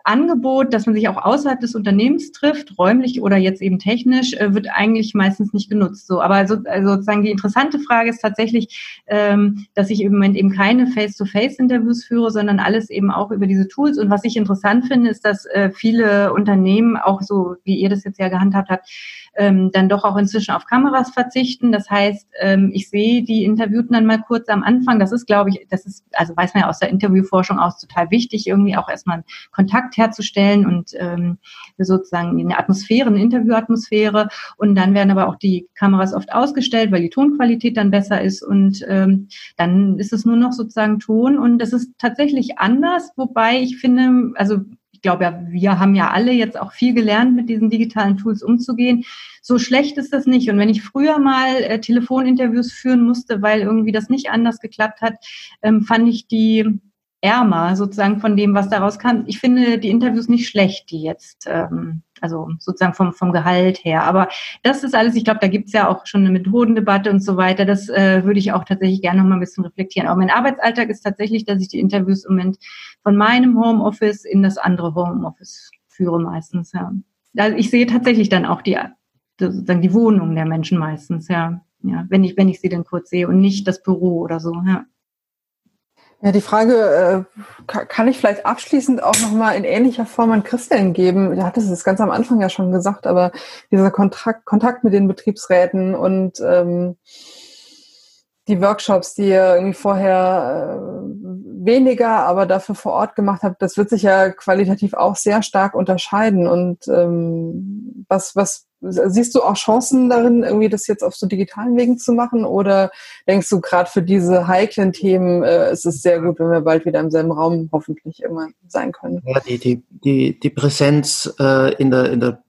Angebot, dass man sich auch außerhalb des Unternehmens trifft, räumlich oder jetzt eben technisch, äh, wird eigentlich meistens nicht genutzt. So, aber so, also sozusagen die interessante Frage ist tatsächlich, ähm, dass ich im Moment eben keine Face-to-Face-Interviews führe, sondern alles eben auch über diese Tools. Und was ich interessant finde, ist, dass äh, viele Unternehmen auch so, wie ihr das jetzt ja gehandhabt habt, ähm, dann doch auch inzwischen auf Kameras verzichten. Das heißt, ähm, ich sehe die Interviewten dann mal kurz am Anfang. Das ist, glaube ich, das ist, also weiß man ja aus der Interviewforschung auch total wichtig, irgendwie auch erstmal Kontakt herzustellen und ähm, sozusagen eine Atmosphäre, eine Interviewatmosphäre. Und dann werden aber auch die Kameras oft ausgestellt, weil die Tonqualität dann besser ist. Und ähm, dann ist es nur noch sozusagen Ton. Und das ist tatsächlich anders, wobei ich finde, also glaube ja, wir haben ja alle jetzt auch viel gelernt, mit diesen digitalen Tools umzugehen. So schlecht ist das nicht. Und wenn ich früher mal äh, Telefoninterviews führen musste, weil irgendwie das nicht anders geklappt hat, ähm, fand ich die ärmer sozusagen von dem, was daraus kam. Ich finde die Interviews nicht schlecht, die jetzt, ähm, also sozusagen vom, vom Gehalt her. Aber das ist alles, ich glaube, da gibt es ja auch schon eine Methodendebatte und so weiter. Das äh, würde ich auch tatsächlich gerne noch mal ein bisschen reflektieren. Aber mein Arbeitsalltag ist tatsächlich, dass ich die Interviews im Moment von meinem Homeoffice in das andere Homeoffice führe meistens, ja. Also ich sehe tatsächlich dann auch die, sozusagen die Wohnung der Menschen meistens, ja. Ja, wenn ich, wenn ich sie dann kurz sehe und nicht das Büro oder so, ja. Ja, die Frage äh, kann ich vielleicht abschließend auch nochmal in ähnlicher Form an Christian geben. Er hat es ganz am Anfang ja schon gesagt, aber dieser Kontakt, Kontakt mit den Betriebsräten und ähm, die Workshops, die ihr irgendwie vorher äh, weniger, aber dafür vor Ort gemacht habt, das wird sich ja qualitativ auch sehr stark unterscheiden. Und ähm, was, was Siehst du auch Chancen darin, irgendwie das jetzt auf so digitalen Wegen zu machen? Oder denkst du, gerade für diese heiklen Themen äh, ist es sehr gut, wenn wir bald wieder im selben Raum hoffentlich irgendwann sein können? Ja, die, die, die, die Präsenz äh, in der, in der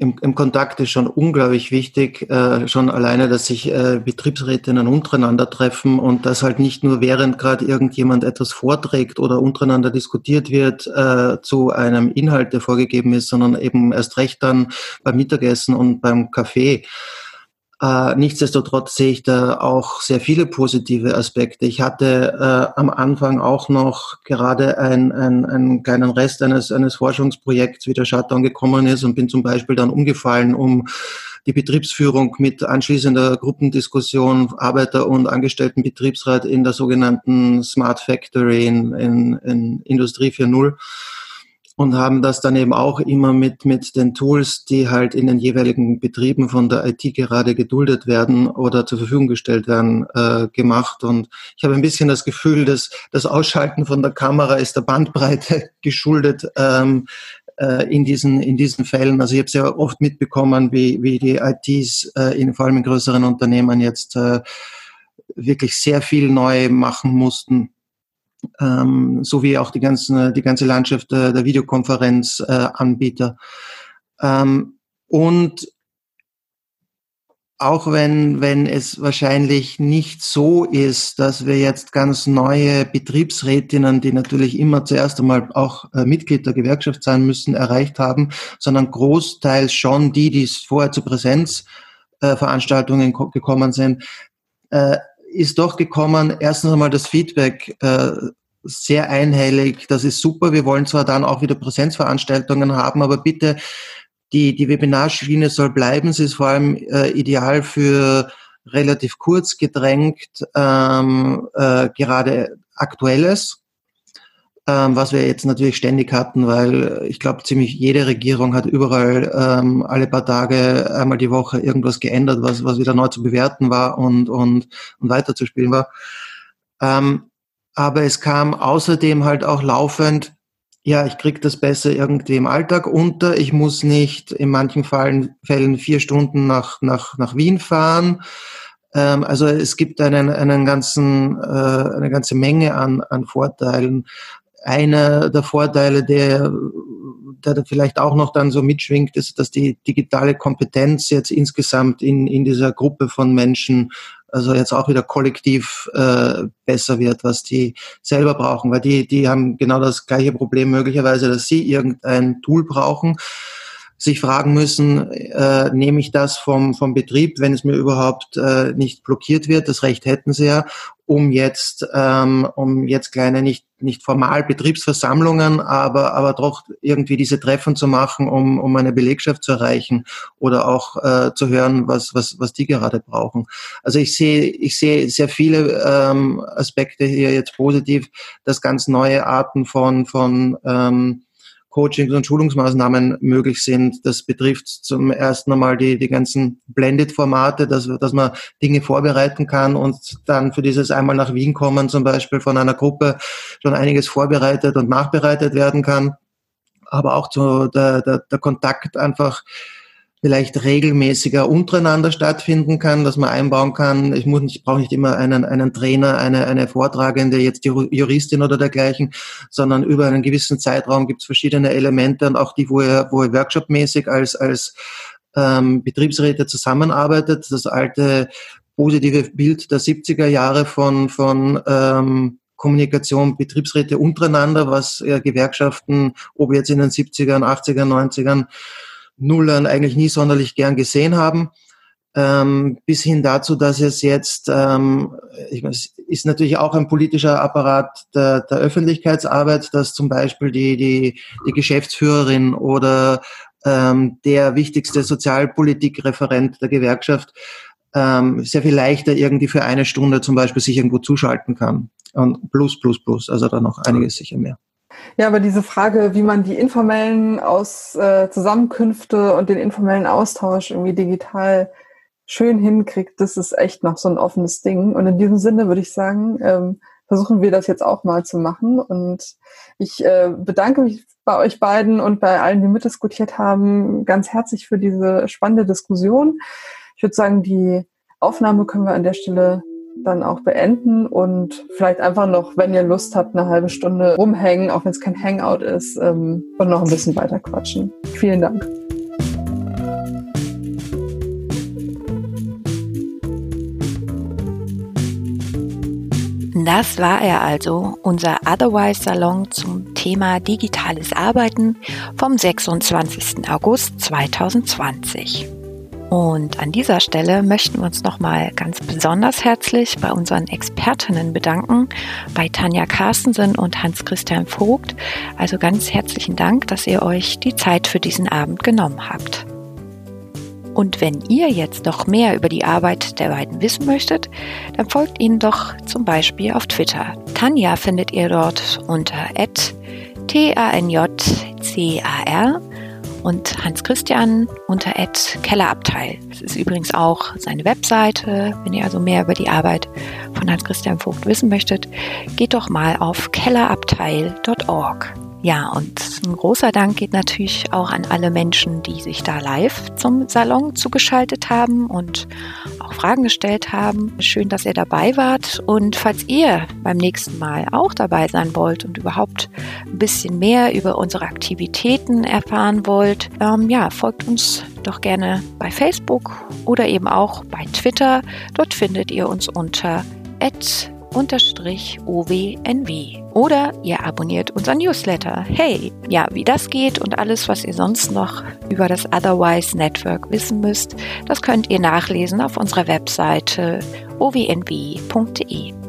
im, im Kontakt ist schon unglaublich wichtig, äh, schon alleine, dass sich äh, Betriebsrätinnen untereinander treffen und dass halt nicht nur während gerade irgendjemand etwas vorträgt oder untereinander diskutiert wird äh, zu einem Inhalt, der vorgegeben ist, sondern eben erst recht dann beim Mittagessen und beim Kaffee. Äh, nichtsdestotrotz sehe ich da auch sehr viele positive Aspekte. Ich hatte äh, am Anfang auch noch gerade ein, ein, einen kleinen Rest eines, eines Forschungsprojekts, wie der Shutdown gekommen ist und bin zum Beispiel dann umgefallen, um die Betriebsführung mit anschließender Gruppendiskussion Arbeiter- und Angestelltenbetriebsrat in der sogenannten Smart Factory in, in, in Industrie 4.0 und haben das dann eben auch immer mit, mit den Tools, die halt in den jeweiligen Betrieben von der IT gerade geduldet werden oder zur Verfügung gestellt werden, äh, gemacht. Und ich habe ein bisschen das Gefühl, dass das Ausschalten von der Kamera ist der Bandbreite geschuldet. Ähm, äh, in, diesen, in diesen Fällen. Also ich habe sehr oft mitbekommen, wie, wie die ITs äh, in, vor allem in größeren Unternehmen jetzt äh, wirklich sehr viel neu machen mussten. Ähm, so wie auch die, ganzen, die ganze Landschaft der, der Videokonferenzanbieter. Ähm, und auch wenn, wenn es wahrscheinlich nicht so ist, dass wir jetzt ganz neue Betriebsrätinnen, die natürlich immer zuerst einmal auch äh, Mitglied der Gewerkschaft sein müssen, erreicht haben, sondern großteils schon die, die vorher zu Präsenzveranstaltungen äh, gekommen sind, äh, ist doch gekommen, erstens einmal das Feedback äh, sehr einhellig, das ist super, wir wollen zwar dann auch wieder Präsenzveranstaltungen haben, aber bitte die, die Webinarschiene soll bleiben. Sie ist vor allem äh, ideal für relativ kurz gedrängt, ähm, äh, gerade Aktuelles, ähm, was wir jetzt natürlich ständig hatten, weil ich glaube, ziemlich jede Regierung hat überall ähm, alle paar Tage einmal die Woche irgendwas geändert, was, was wieder neu zu bewerten war und, und, und weiterzuspielen war. Ähm, aber es kam außerdem halt auch laufend ja, ich kriege das besser irgendwie im Alltag unter. Ich muss nicht in manchen Fällen, Fällen vier Stunden nach, nach, nach Wien fahren. Ähm, also es gibt einen, einen ganzen, äh, eine ganze Menge an, an Vorteilen. Einer der Vorteile, der, der da vielleicht auch noch dann so mitschwingt, ist, dass die digitale Kompetenz jetzt insgesamt in, in dieser Gruppe von Menschen also jetzt auch wieder kollektiv äh, besser wird, was die selber brauchen, weil die, die haben genau das gleiche Problem möglicherweise, dass sie irgendein Tool brauchen, sich fragen müssen, äh, nehme ich das vom, vom Betrieb, wenn es mir überhaupt äh, nicht blockiert wird, das Recht hätten sie ja, um jetzt, ähm, um jetzt kleine, nicht, nicht formal Betriebsversammlungen, aber, aber doch irgendwie diese Treffen zu machen, um, um eine Belegschaft zu erreichen oder auch äh, zu hören, was, was, was die gerade brauchen. Also ich sehe, ich sehe sehr viele ähm, Aspekte hier jetzt positiv, dass ganz neue Arten von, von ähm, Coachings und Schulungsmaßnahmen möglich sind. Das betrifft zum ersten Mal die, die ganzen Blended-Formate, dass, dass man Dinge vorbereiten kann und dann für dieses einmal nach Wien kommen zum Beispiel von einer Gruppe schon einiges vorbereitet und nachbereitet werden kann. Aber auch zu der, der, der Kontakt einfach vielleicht regelmäßiger untereinander stattfinden kann, dass man einbauen kann. Ich muss nicht, brauche nicht immer einen, einen Trainer, eine, eine Vortragende, jetzt die Juristin oder dergleichen, sondern über einen gewissen Zeitraum gibt es verschiedene Elemente und auch die, wo ihr, wo ihr workshopmäßig als, als ähm, Betriebsräte zusammenarbeitet. Das alte positive Bild der 70er Jahre von, von ähm, Kommunikation Betriebsräte untereinander, was äh, Gewerkschaften, ob jetzt in den 70ern, 80ern, 90ern, Nullern eigentlich nie sonderlich gern gesehen haben. Ähm, bis hin dazu, dass es jetzt, ähm, ich meine, es ist natürlich auch ein politischer Apparat der, der Öffentlichkeitsarbeit, dass zum Beispiel die, die, die Geschäftsführerin oder ähm, der wichtigste Sozialpolitikreferent der Gewerkschaft ähm, sehr viel leichter irgendwie für eine Stunde zum Beispiel sich irgendwo zuschalten kann. Und plus, plus, plus, also da noch einiges sicher mehr. Ja, aber diese Frage, wie man die informellen Aus, äh, Zusammenkünfte und den informellen Austausch irgendwie digital schön hinkriegt, das ist echt noch so ein offenes Ding. Und in diesem Sinne würde ich sagen, ähm, versuchen wir das jetzt auch mal zu machen. Und ich äh, bedanke mich bei euch beiden und bei allen, die mitdiskutiert haben, ganz herzlich für diese spannende Diskussion. Ich würde sagen, die Aufnahme können wir an der Stelle dann auch beenden und vielleicht einfach noch, wenn ihr Lust habt, eine halbe Stunde rumhängen, auch wenn es kein Hangout ist, ähm, und noch ein bisschen weiter quatschen. Vielen Dank. Das war er also, unser Otherwise Salon zum Thema digitales Arbeiten vom 26. August 2020. Und an dieser Stelle möchten wir uns nochmal ganz besonders herzlich bei unseren Expertinnen bedanken, bei Tanja Carstensen und Hans-Christian Vogt. Also ganz herzlichen Dank, dass ihr euch die Zeit für diesen Abend genommen habt. Und wenn ihr jetzt noch mehr über die Arbeit der beiden wissen möchtet, dann folgt ihnen doch zum Beispiel auf Twitter. Tanja findet ihr dort unter tanjcar und Hans Christian unter Kellerabteil. Das ist übrigens auch seine Webseite. Wenn ihr also mehr über die Arbeit von Hans Christian Vogt wissen möchtet, geht doch mal auf kellerabteil.org. Ja, und ein großer Dank geht natürlich auch an alle Menschen, die sich da live zum Salon zugeschaltet haben und auch Fragen gestellt haben. Schön, dass ihr dabei wart. Und falls ihr beim nächsten Mal auch dabei sein wollt und überhaupt ein bisschen mehr über unsere Aktivitäten erfahren wollt, ähm, ja, folgt uns doch gerne bei Facebook oder eben auch bei Twitter. Dort findet ihr uns unter OWNW. Oder ihr abonniert unseren Newsletter. Hey, ja, wie das geht und alles, was ihr sonst noch über das Otherwise Network wissen müsst, das könnt ihr nachlesen auf unserer Webseite ownw.de.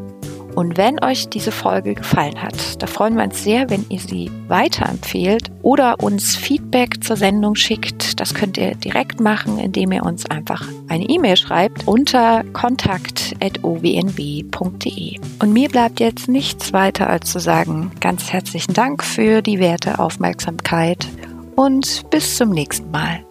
Und wenn euch diese Folge gefallen hat, da freuen wir uns sehr, wenn ihr sie weiterempfehlt oder uns Feedback zur Sendung schickt. Das könnt ihr direkt machen, indem ihr uns einfach eine E-Mail schreibt unter kontakt.ownw.de. Und mir bleibt jetzt nichts weiter als zu sagen, ganz herzlichen Dank für die werte Aufmerksamkeit und bis zum nächsten Mal.